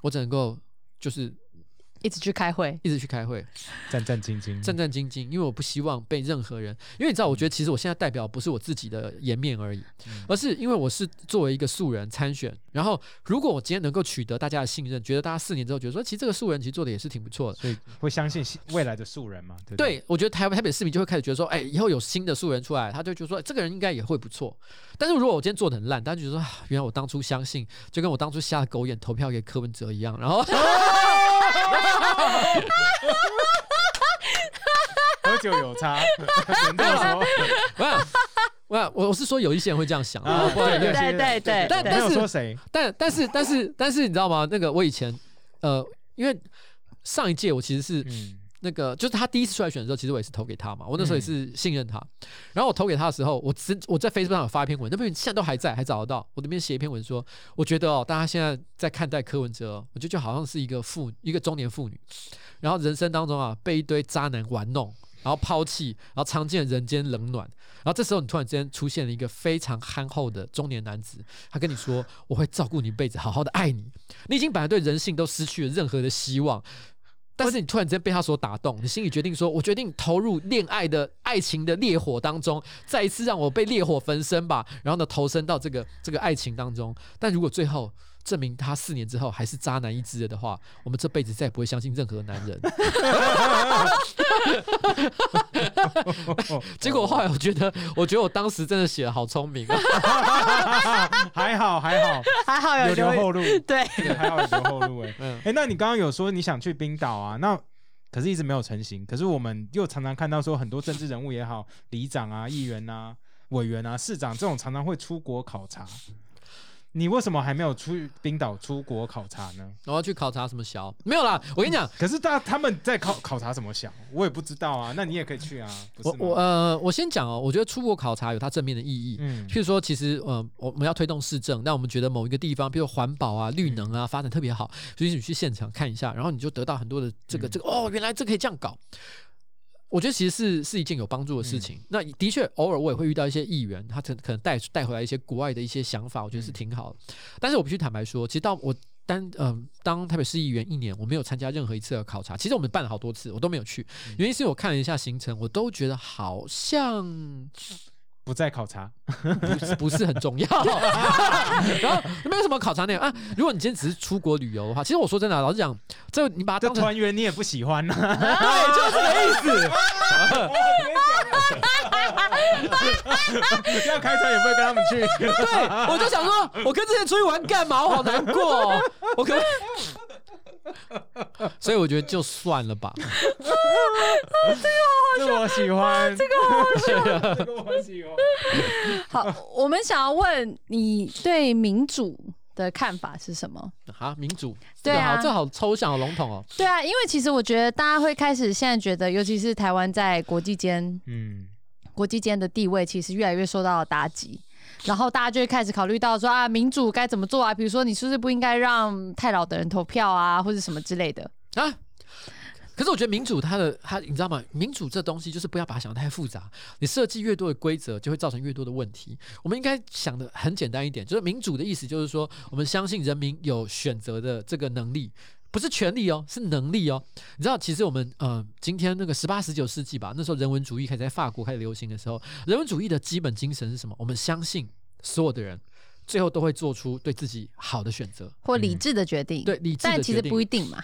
Speaker 3: 我只能够就是
Speaker 1: 一直去开会，
Speaker 3: 一直去开会，
Speaker 2: 战战兢兢，
Speaker 3: 战战兢兢，因为我不希望被任何人，因为你知道，我觉得其实我现在代表不是我自己的颜面而已，
Speaker 2: 嗯
Speaker 3: 而是因为我是作为一个素人参选，然后如果我今天能够取得大家的信任，觉得大家四年之后觉得说，其实这个素人其实做的也是挺不错的。
Speaker 2: 所以会相信未来的素人嘛？对对？
Speaker 3: 对，我觉得台台北市民就会开始觉得说，哎，以后有新的素人出来，他就觉得说，哎这个人应该也会不错。但是如果我今天做的很烂，大家就觉得说，啊原来我当初相信，就跟我当初瞎了狗眼投票给柯文哲一样，然后
Speaker 2: 喝酒有差，能这么说？
Speaker 3: 我想，我想，我我是说有一些人会这样想，
Speaker 2: 啊
Speaker 3: 不然
Speaker 2: 对
Speaker 1: 对对对但
Speaker 3: 但
Speaker 2: 没有说谁，
Speaker 3: 但但是但是但是你知道吗？那个我以前呃，因为上一届我其实是
Speaker 2: 嗯
Speaker 3: 那个，就是他第一次出来选的时候，其实我也是投给他嘛。我那时候也是信任他。然后我投给他的时候，我只我在 Facebook 上有发一篇文，那篇文现在都还在，还找得到。我那边写一篇文说，我觉得哦，大家现在在看待柯文哲哦，我觉得就好像是一个妇一个中年妇女，然后人生当中啊被一堆渣男玩弄。然后抛弃，然后尝尽人间冷暖，然后这时候你突然之间出现了一个非常憨厚的中年男子，他跟你说：“我会照顾你一辈子，好好的爱你。”你已经本来对人性都失去了任何的希望，但是你突然之间被他所打动，你心里决定说：“我决定投入恋爱的爱情的烈火当中，再一次让我被烈火焚身吧。”然后呢，投身到这个这个爱情当中。但如果最后证明他四年之后还是渣男一只了的话，我们这辈子再也不会相信任何男人。结果后来我觉得，我觉得我当时真的写的好聪明啊！
Speaker 2: 还好还好，
Speaker 1: 还好
Speaker 2: 有
Speaker 1: 有留
Speaker 2: 留后路，
Speaker 1: 对，
Speaker 2: 对还好有留后路哎。
Speaker 3: 嗯，
Speaker 2: 哎，那你刚刚有说你想去冰岛啊？那可是一直没有成型。可是我们又常常看到说，很多政治人物也好，里长啊、议员啊、委员啊、市长这种常常会出国考察。你为什么还没有出冰岛出国考察呢？
Speaker 3: 我要去考察什么小？没有啦，我跟你讲，
Speaker 2: 可是大他们在考考察什么小，我也不知道啊。那你也可以去啊，
Speaker 3: 我我呃，我先讲哦，我觉得出国考察有它正面的意义。
Speaker 2: 嗯
Speaker 3: 譬如说，其实呃，我们要推动市政，那我们觉得某一个地方，比如环保啊、绿能啊，发展特别好，所以你去现场看一下，然后你就得到很多的这个
Speaker 2: 嗯
Speaker 3: 这个哦，原来这可以这样搞。我觉得其实是是一件有帮助的事情。那的确，偶尔我也会遇到一些议员，他可可能带带回来一些国外的一些想法，我觉得是挺好的。但是我必须坦白说，其实到我单嗯、当台北市议员一年，我没有参加任何一次的考察。其实我们办了好多次，我都没有去。原因是我看了一下行程，我都觉得好像
Speaker 2: 不再考察，
Speaker 3: 不是不是很重要，然后没有什么考察内容啊。如果你今天只是出国旅游的话，其实我说真的啊，老实讲，这你把它
Speaker 2: 这
Speaker 3: 当成
Speaker 2: 团员你也不喜欢呐、
Speaker 3: 对，就是这个意思。
Speaker 2: 要开车也不会跟他们去。
Speaker 3: 对，我就想说，我跟这些出去玩干嘛？我好难过、哦，我可不可以所以我觉得就算了吧。
Speaker 2: 这个我喜欢，这个这个我喜欢。
Speaker 1: 好，我们想要问你对民主的看法是什么？
Speaker 3: 好，民主，
Speaker 1: 对啊
Speaker 3: 这好，这好抽象，好笼统哦。
Speaker 1: 对啊，因为其实我觉得大家会开始现在觉得，尤其是台湾在国际间
Speaker 2: 嗯，
Speaker 1: 国际间的地位其实越来越受到打击，然后大家就会开始考虑到说啊，民主该怎么做啊？比如说你是不是不应该让太老的人投票啊，或者什么之类的？
Speaker 3: 啊。可是我觉得民主它的它，你知道吗？民主这东西就是不要把它想得太复杂，你设计越多的规则，就会造成越多的问题。我们应该想的很简单一点，就是民主的意思就是说，我们相信人民有选择的这个能力。不是权利哦，是能力哦。你知道，其实我们呃，今天那个十八、十九世纪吧，那时候人文主义开始在法国开始流行的时候，人文主义的基本精神是什么？我们相信所有的人最后都会做出对自己好的选择，
Speaker 1: 或理智的决定？
Speaker 3: 对理智的
Speaker 1: 但其实
Speaker 3: 决定
Speaker 1: 不一定嘛。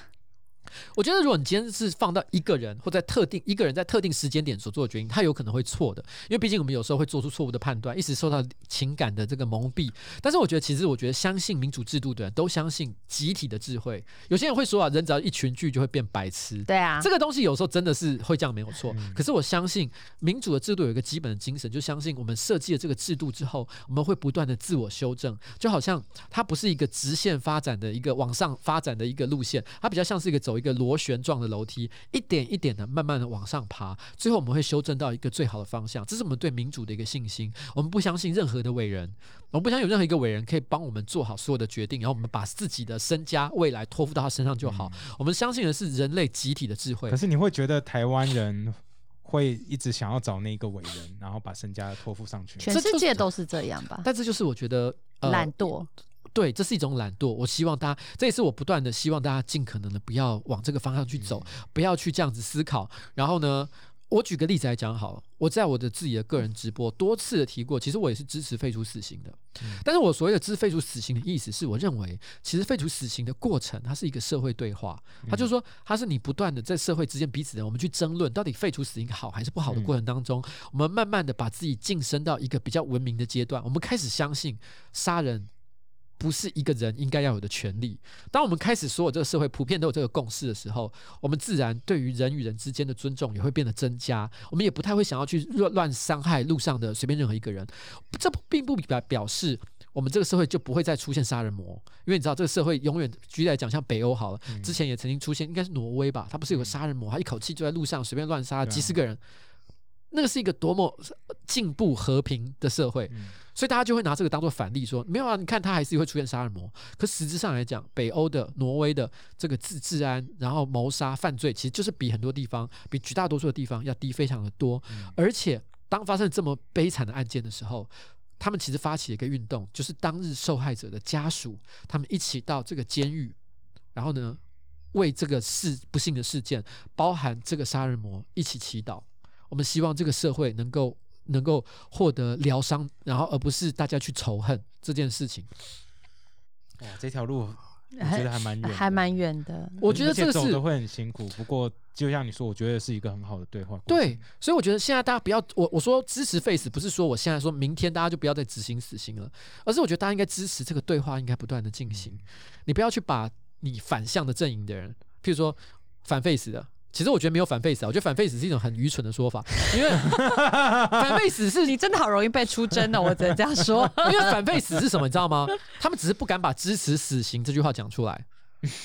Speaker 3: 我觉得，如果你今天是放到一个人或在特定一个人在特定时间点所做的决定，他有可能会错的，因为毕竟我们有时候会做出错误的判断，一直受到情感的这个蒙蔽。但是我觉得，其实我觉得相信民主制度的人都相信集体的智慧。有些人会说啊，人只要一群聚就会变白痴。
Speaker 1: 对啊，
Speaker 3: 这个东西有时候真的是会这样没有错，
Speaker 2: 嗯
Speaker 3: 可是我相信民主的制度有一个基本的精神，就相信我们设计了这个制度之后，我们会不断的自我修正，就好像它不是一个直线发展的一个往上发展的一个路线，它比较像是一个走一个螺旋状的楼梯，一点一点的慢慢的往上爬，最后我们会修正到一个最好的方向。这是我们对民主的一个信心。我们不相信任何的伟人，我们不相信有任何一个伟人可以帮我们做好所有的决定，然后我们把自己的身家未来托付到他身上就好。我们相信的是人类集体的智慧
Speaker 2: 可。是你会觉得台湾人会一直想要找那个伟人，然后把身家托付上去？
Speaker 1: 全
Speaker 3: 这就是
Speaker 1: 世界都是这样吧？
Speaker 3: 但这就是我觉得呃
Speaker 1: 懒惰，
Speaker 3: 对，这是一种懒惰。我希望大家，这也是我不断的希望大家尽可能的不要往这个方向去走，不要去这样子思考。然后呢，我举个例子来讲好了，我在我的自己的个人直播多次的提过，其实我也是支持废除死刑的。但是我所谓的支持废除死刑的意思是，我认为其实废除死刑的过程，它是一个社会对话，它就是说，它是你不断的在社会之间彼此的，我们去争论到底废除死刑好还是不好的过程当中，我们慢慢的把自己晋升到一个比较文明的阶段，我们开始相信杀人。不是一个人应该要有的权利。当我们开始所有这个社会普遍都有这个共识的时候，我们自然对于人与人之间的尊重也会变得增加。我们也不太会想要去乱乱伤害路上的随便任何一个人。这并不表表示我们这个社会就不会再出现杀人魔，因为你知道这个社会永远举例来讲，像北欧好了，之前也曾经出现，应该是挪威吧，他不是有个杀人魔，他一口气就在路上随便乱杀几十个人。那个是一个多么进步和平的社会，
Speaker 2: 嗯
Speaker 3: 所以大家就会拿这个当做反例说，没有啊，你看他还是会出现杀人魔。可实质上来讲，北欧的、挪威的这个治治安，然后谋杀犯罪，其实就是比很多地方，比绝大多数的地方要低非常的多。而且，当发生这么悲惨的案件的时候，他们其实发起了一个运动，就是当日受害者的家属，他们一起到这个监狱，然后呢，为这个事不幸的事件，包含这个杀人魔一起祈祷。我们希望这个社会能够能够获得疗伤，然后而不是大家去仇恨这件事情。
Speaker 2: 哇，这条路 我觉得还蛮远，
Speaker 1: 还蛮远的。
Speaker 3: 我觉得这个
Speaker 2: 会很辛苦。不过就像你说，我觉得是一个很好的对话。
Speaker 3: 对，所以我觉得现在大家不要我我说支持 face，不是说我现在说明天大家就不要再执行死刑了，而是我觉得大家应该支持这个对话应该不断的进行。你不要去把你反向的阵营的人，譬如说反 face 的，其实我觉得没有反 face 啊，我觉得反 face 是一种很愚蠢的说法，因为反 face 是
Speaker 1: 你真的好容易被出征哦，我只能这样说。
Speaker 3: 因为反 face 是什么，你知道吗？他们只是不敢把支持死刑这句话讲出来。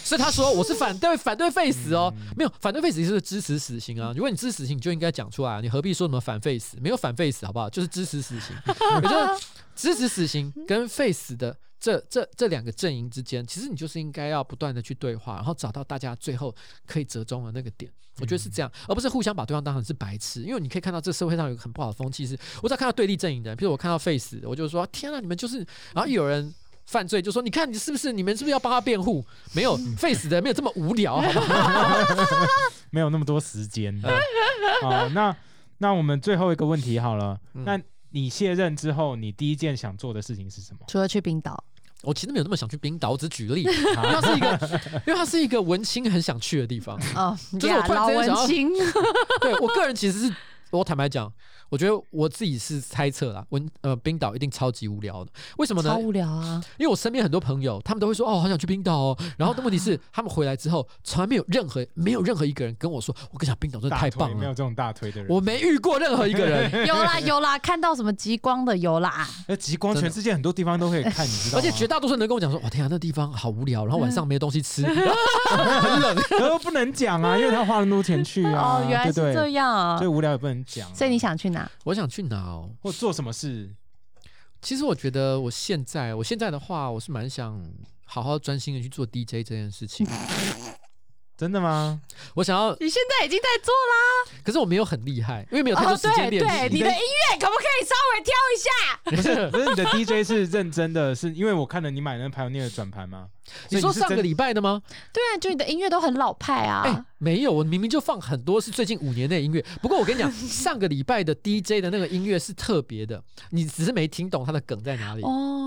Speaker 3: 所以他说我是反对反对 face 哦，没有反对 face 就是支持死刑啊。如果你支持死刑，你就应该讲出来啊，你何必说什么反 face？没有反 face 好不好？就是支持死刑，也就是支持死刑跟 face 的这这这两个阵营之间，其实你就是应该要不断的去对话，然后找到大家最后可以折中的那个点。我觉得是这样，而不是互相把对方当成是白痴。因为你可以看到这社会上有个很不好的风气是，我只要看到对立阵营的人，比如我看到 face，我就说天啊，你们就是，然后有人。犯罪就说，你看你是不是你们是不是要帮他辩护？没有 face 的没有这么无聊，好不好？
Speaker 2: 没有那么多时间。好，那那我们最后一个问题好了。那你卸任之后，你第一件想做的事情是什么？
Speaker 1: 除了去冰岛，
Speaker 3: 我其实没有那么想去冰岛。我只举例，因为它是一个，因为它是一个文青很想去的地方。
Speaker 1: 哦，
Speaker 3: 就是我突然
Speaker 1: 老
Speaker 3: 之间想要
Speaker 1: 文青，
Speaker 3: 对我个人其实是我坦白讲，我觉得我自己是猜测啦，文呃冰岛一定超级无聊的。为什么呢
Speaker 1: 超？无聊啊！
Speaker 3: 因为我身边很多朋友，他们都会说哦，好想去冰岛哦。然后的问题是，他们回来之后，从来没有任何没有任何一个人跟我说，我跟你讲，冰岛真的太棒了。
Speaker 2: 腿没有这种大腿的人。
Speaker 3: 我没遇过任何一个人，
Speaker 1: 有啦有啦，看到什么极光的有啦。
Speaker 2: 那极光，全世界很多地方都可以看，你知道吗？
Speaker 3: 而且绝大多数人都跟我讲说，哇天啊，那地方好无聊，然后晚上没东西吃，很冷。
Speaker 2: 都不能讲啊，因为他花了那么多钱去啊，
Speaker 1: 哦，原来是
Speaker 2: 对不对？
Speaker 1: 这样啊
Speaker 2: 所以！无聊也不能讲啊。
Speaker 1: 所以你想去哪？
Speaker 3: 我想去哪哦？
Speaker 2: 或做什么事？
Speaker 3: 其实我觉得我现在，我现在的话，我是蛮想好好专心的去做 DJ 这件事情。
Speaker 2: 真的吗？
Speaker 3: 我想要，
Speaker 1: 你现在已经在做啦。
Speaker 3: 可是我没有很厉害，因为没有太多
Speaker 1: 哦，
Speaker 3: 时间
Speaker 1: 对对，
Speaker 3: 练习。
Speaker 1: 你的音乐可不可以稍微挑一下？
Speaker 2: 不是，不是你的 DJ 是认真的，是因为我看了你买那排 i 的转盘吗？
Speaker 3: 你说上个
Speaker 2: 礼
Speaker 3: 礼拜的吗？
Speaker 1: 对啊，就你的音乐都很老派啊
Speaker 3: 哎、
Speaker 1: 啊。
Speaker 3: 没有，我明明就放很多是最近五年内的音乐。不过我跟你讲，上个礼拜的 DJ 的那个音乐是特别的，你只是没听懂它的梗在哪里。
Speaker 1: 哦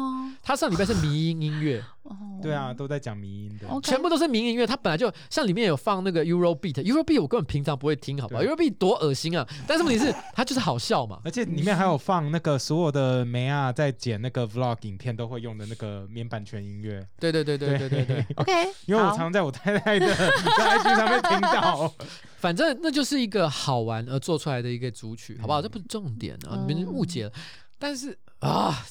Speaker 3: 他上礼拜是迷音音乐，
Speaker 1: 哦，
Speaker 2: 对啊，都在讲迷音的。
Speaker 3: 全部都是迷音乐。它本来就像里面有放那个 Euro Beat，Euro Beat 我根本平常不会听，好不好？Euro Beat 多恶心啊！但是问题是，它就是好笑嘛。
Speaker 2: 而且里面还有放那个所有的梅亚，在剪那个 vlog 影片都会用的那个免版权音乐，
Speaker 3: 对对对对对对对对
Speaker 1: ，OK，
Speaker 2: 因为我
Speaker 1: 好
Speaker 2: 常在我太太的 在 IG 上面听到。
Speaker 3: 反正那就是一个好玩而做出来的一个主曲，好不好？这不是重点啊，你们
Speaker 1: 嗯
Speaker 3: 误解了。但是啊，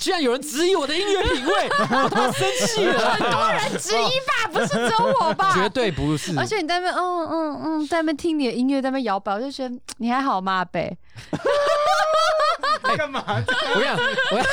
Speaker 3: 居然有人质疑我的音乐品味，我他妈生气了。
Speaker 1: 很多人质疑吧，不是只有我吧？
Speaker 3: 绝对不是，
Speaker 1: 而且你在那边，嗯嗯嗯，在那边听你的音乐，在那边摇摆，我就觉得你还好吗，阿北？
Speaker 2: 干嘛？
Speaker 3: 不要，不要，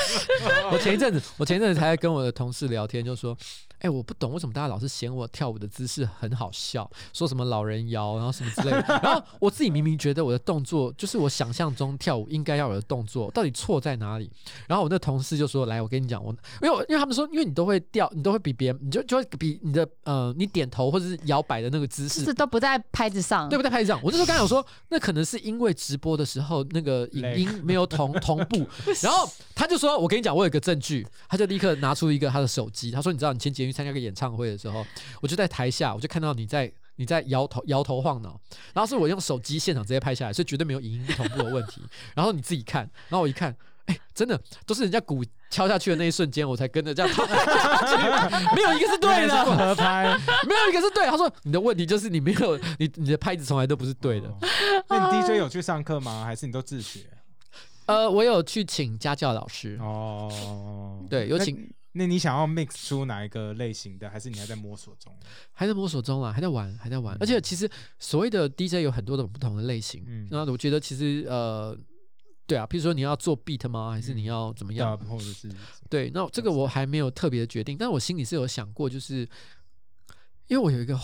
Speaker 3: 我前一阵子，我前一阵子才跟我的同事聊天，就说，哎、我不懂为什么大家老是嫌我跳舞的姿势很好笑，说什么老人摇，然后什么之类的。然后我自己明明觉得我的动作就是我想象中跳舞应该要有的动作，到底错在哪里？然后我那同事就说，来，我跟你讲，我因为因为他们说，因为你都会掉，你都会比别人，你就就会比你的呃，你点头或者是摇摆的那个姿势
Speaker 1: 就是都不在拍子上，
Speaker 3: 对不对？拍子上，我那时候刚想说，那可能是因为直播的时候那个影音 没有同同步，然后他就说：“我跟你讲，我有一个证据。”他就立刻拿出一个他的手机，他说：“你知道，你前几天去参加个演唱会的时候，我就在台下，我就看到你在你在摇头摇头晃脑，然后是我用手机现场直接拍下来，所以绝对没有影音不同步的问题。然后你自己看，然后我一看，哎，真的都是人家鼓敲下去的那一瞬间，我才跟着这样敲下去，没有一个是对的，
Speaker 2: 合拍。
Speaker 3: 没有一个是对。他说你的问题就是你没有你你的拍子从来都不是对的。
Speaker 2: 哦那你 DJ 有去上课吗？还是你都自学？
Speaker 3: 呃，我有去请家教老师，
Speaker 2: 哦，
Speaker 3: 对，有请，
Speaker 2: 那你想要 mix 出哪一个类型的，还是你还在摸索中？
Speaker 3: 还在摸索中啊，还在玩，还在玩。而且其实所谓的 DJ 有很多种不同的类型，
Speaker 2: 嗯
Speaker 3: 那我觉得其实呃。对啊，譬如说你要做 beat 吗？还是你要怎么样？
Speaker 2: 或者是
Speaker 3: 对，那这个我还没有特别的决定，但我心里是有想过，就是因为我有一个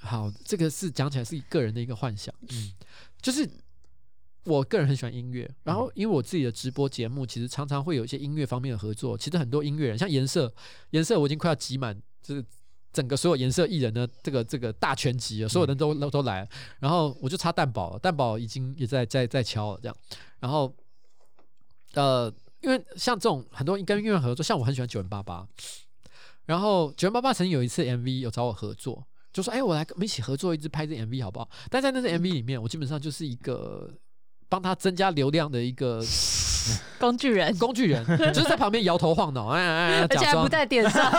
Speaker 3: 好，这个是讲起来是个人的一个幻想，
Speaker 2: 嗯
Speaker 3: 就是我个人很喜欢音乐，然后因为我自己的直播节目，其实常常会有一些音乐方面的合作。其实很多音乐人，像颜色，颜色我已经快要挤满，就是整个所有颜色艺人的这个这个大全集了，所有人都都都来了。然后我就差蛋宝了，蛋宝已经也在在在敲了这样。然后呃，因为像这种很多跟音乐人合作，像我很喜欢九零八八，然后九零八八曾经有一次 MV 有找我合作。就说：“哎、我来跟我们一起合作一支拍这 MV 好不好？”但在那支 MV 里面，我基本上就是一个帮他增加流量的一个
Speaker 1: 工具人，
Speaker 3: 工具人，就是在旁边摇头晃脑，哎哎哎，
Speaker 1: 而且
Speaker 3: 假装
Speaker 1: 还不在点上。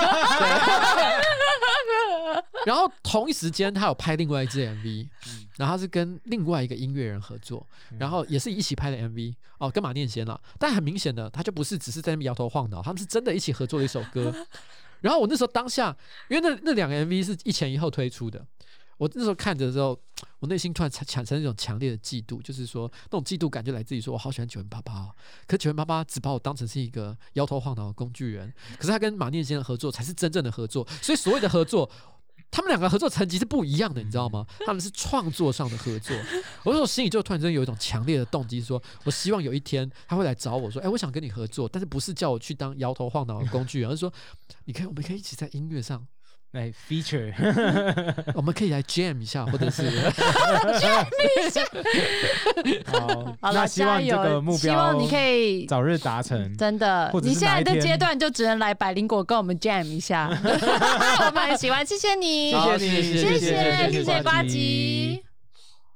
Speaker 3: 然后同一时间他有拍另外一支 MV，
Speaker 2: 嗯
Speaker 3: 然后他是跟另外一个音乐人合作，然后也是一起拍的 MV 哦，跟马念先了。但很明显的，他就不是只是在那边摇头晃脑，他们是真的一起合作了一首歌。然后我那时候当下，因为那那两个 MV 是一前一后推出的，我那时候看着的时候，我内心突然产产生一种强烈的嫉妒，就是说那种嫉妒感就来自于说我好喜欢九零八八哦，可九零八八只把我当成是一个摇头晃脑的工具人，可是他跟马念先生合作才是真正的合作，所以所谓的合作。他们两个合作层级是不一样的，你知道吗？他们是创作上的合作。我那时候心里就突然间有一种强烈的动机，说我希望有一天他会来找我说：“哎，我想跟你合作，但是不是叫我去当摇头晃脑的工具人，而是说你可以，我们可以一起在音乐上，
Speaker 2: 来 feature，
Speaker 3: 我们可以来 jam 一下，或者是
Speaker 2: 好，
Speaker 1: 好
Speaker 2: 那
Speaker 1: 了，
Speaker 2: 希望这
Speaker 1: 加油！
Speaker 2: 个目标
Speaker 1: 希望你可以
Speaker 2: 早日达成。
Speaker 1: 真的你现在的阶段就只能来百灵果跟我们 jam 一下，我们很喜欢，谢谢你，
Speaker 2: 谢谢你，
Speaker 3: 谢谢
Speaker 1: 谢
Speaker 3: 谢谢
Speaker 1: 谢谢瓜
Speaker 2: 吉
Speaker 1: 吉。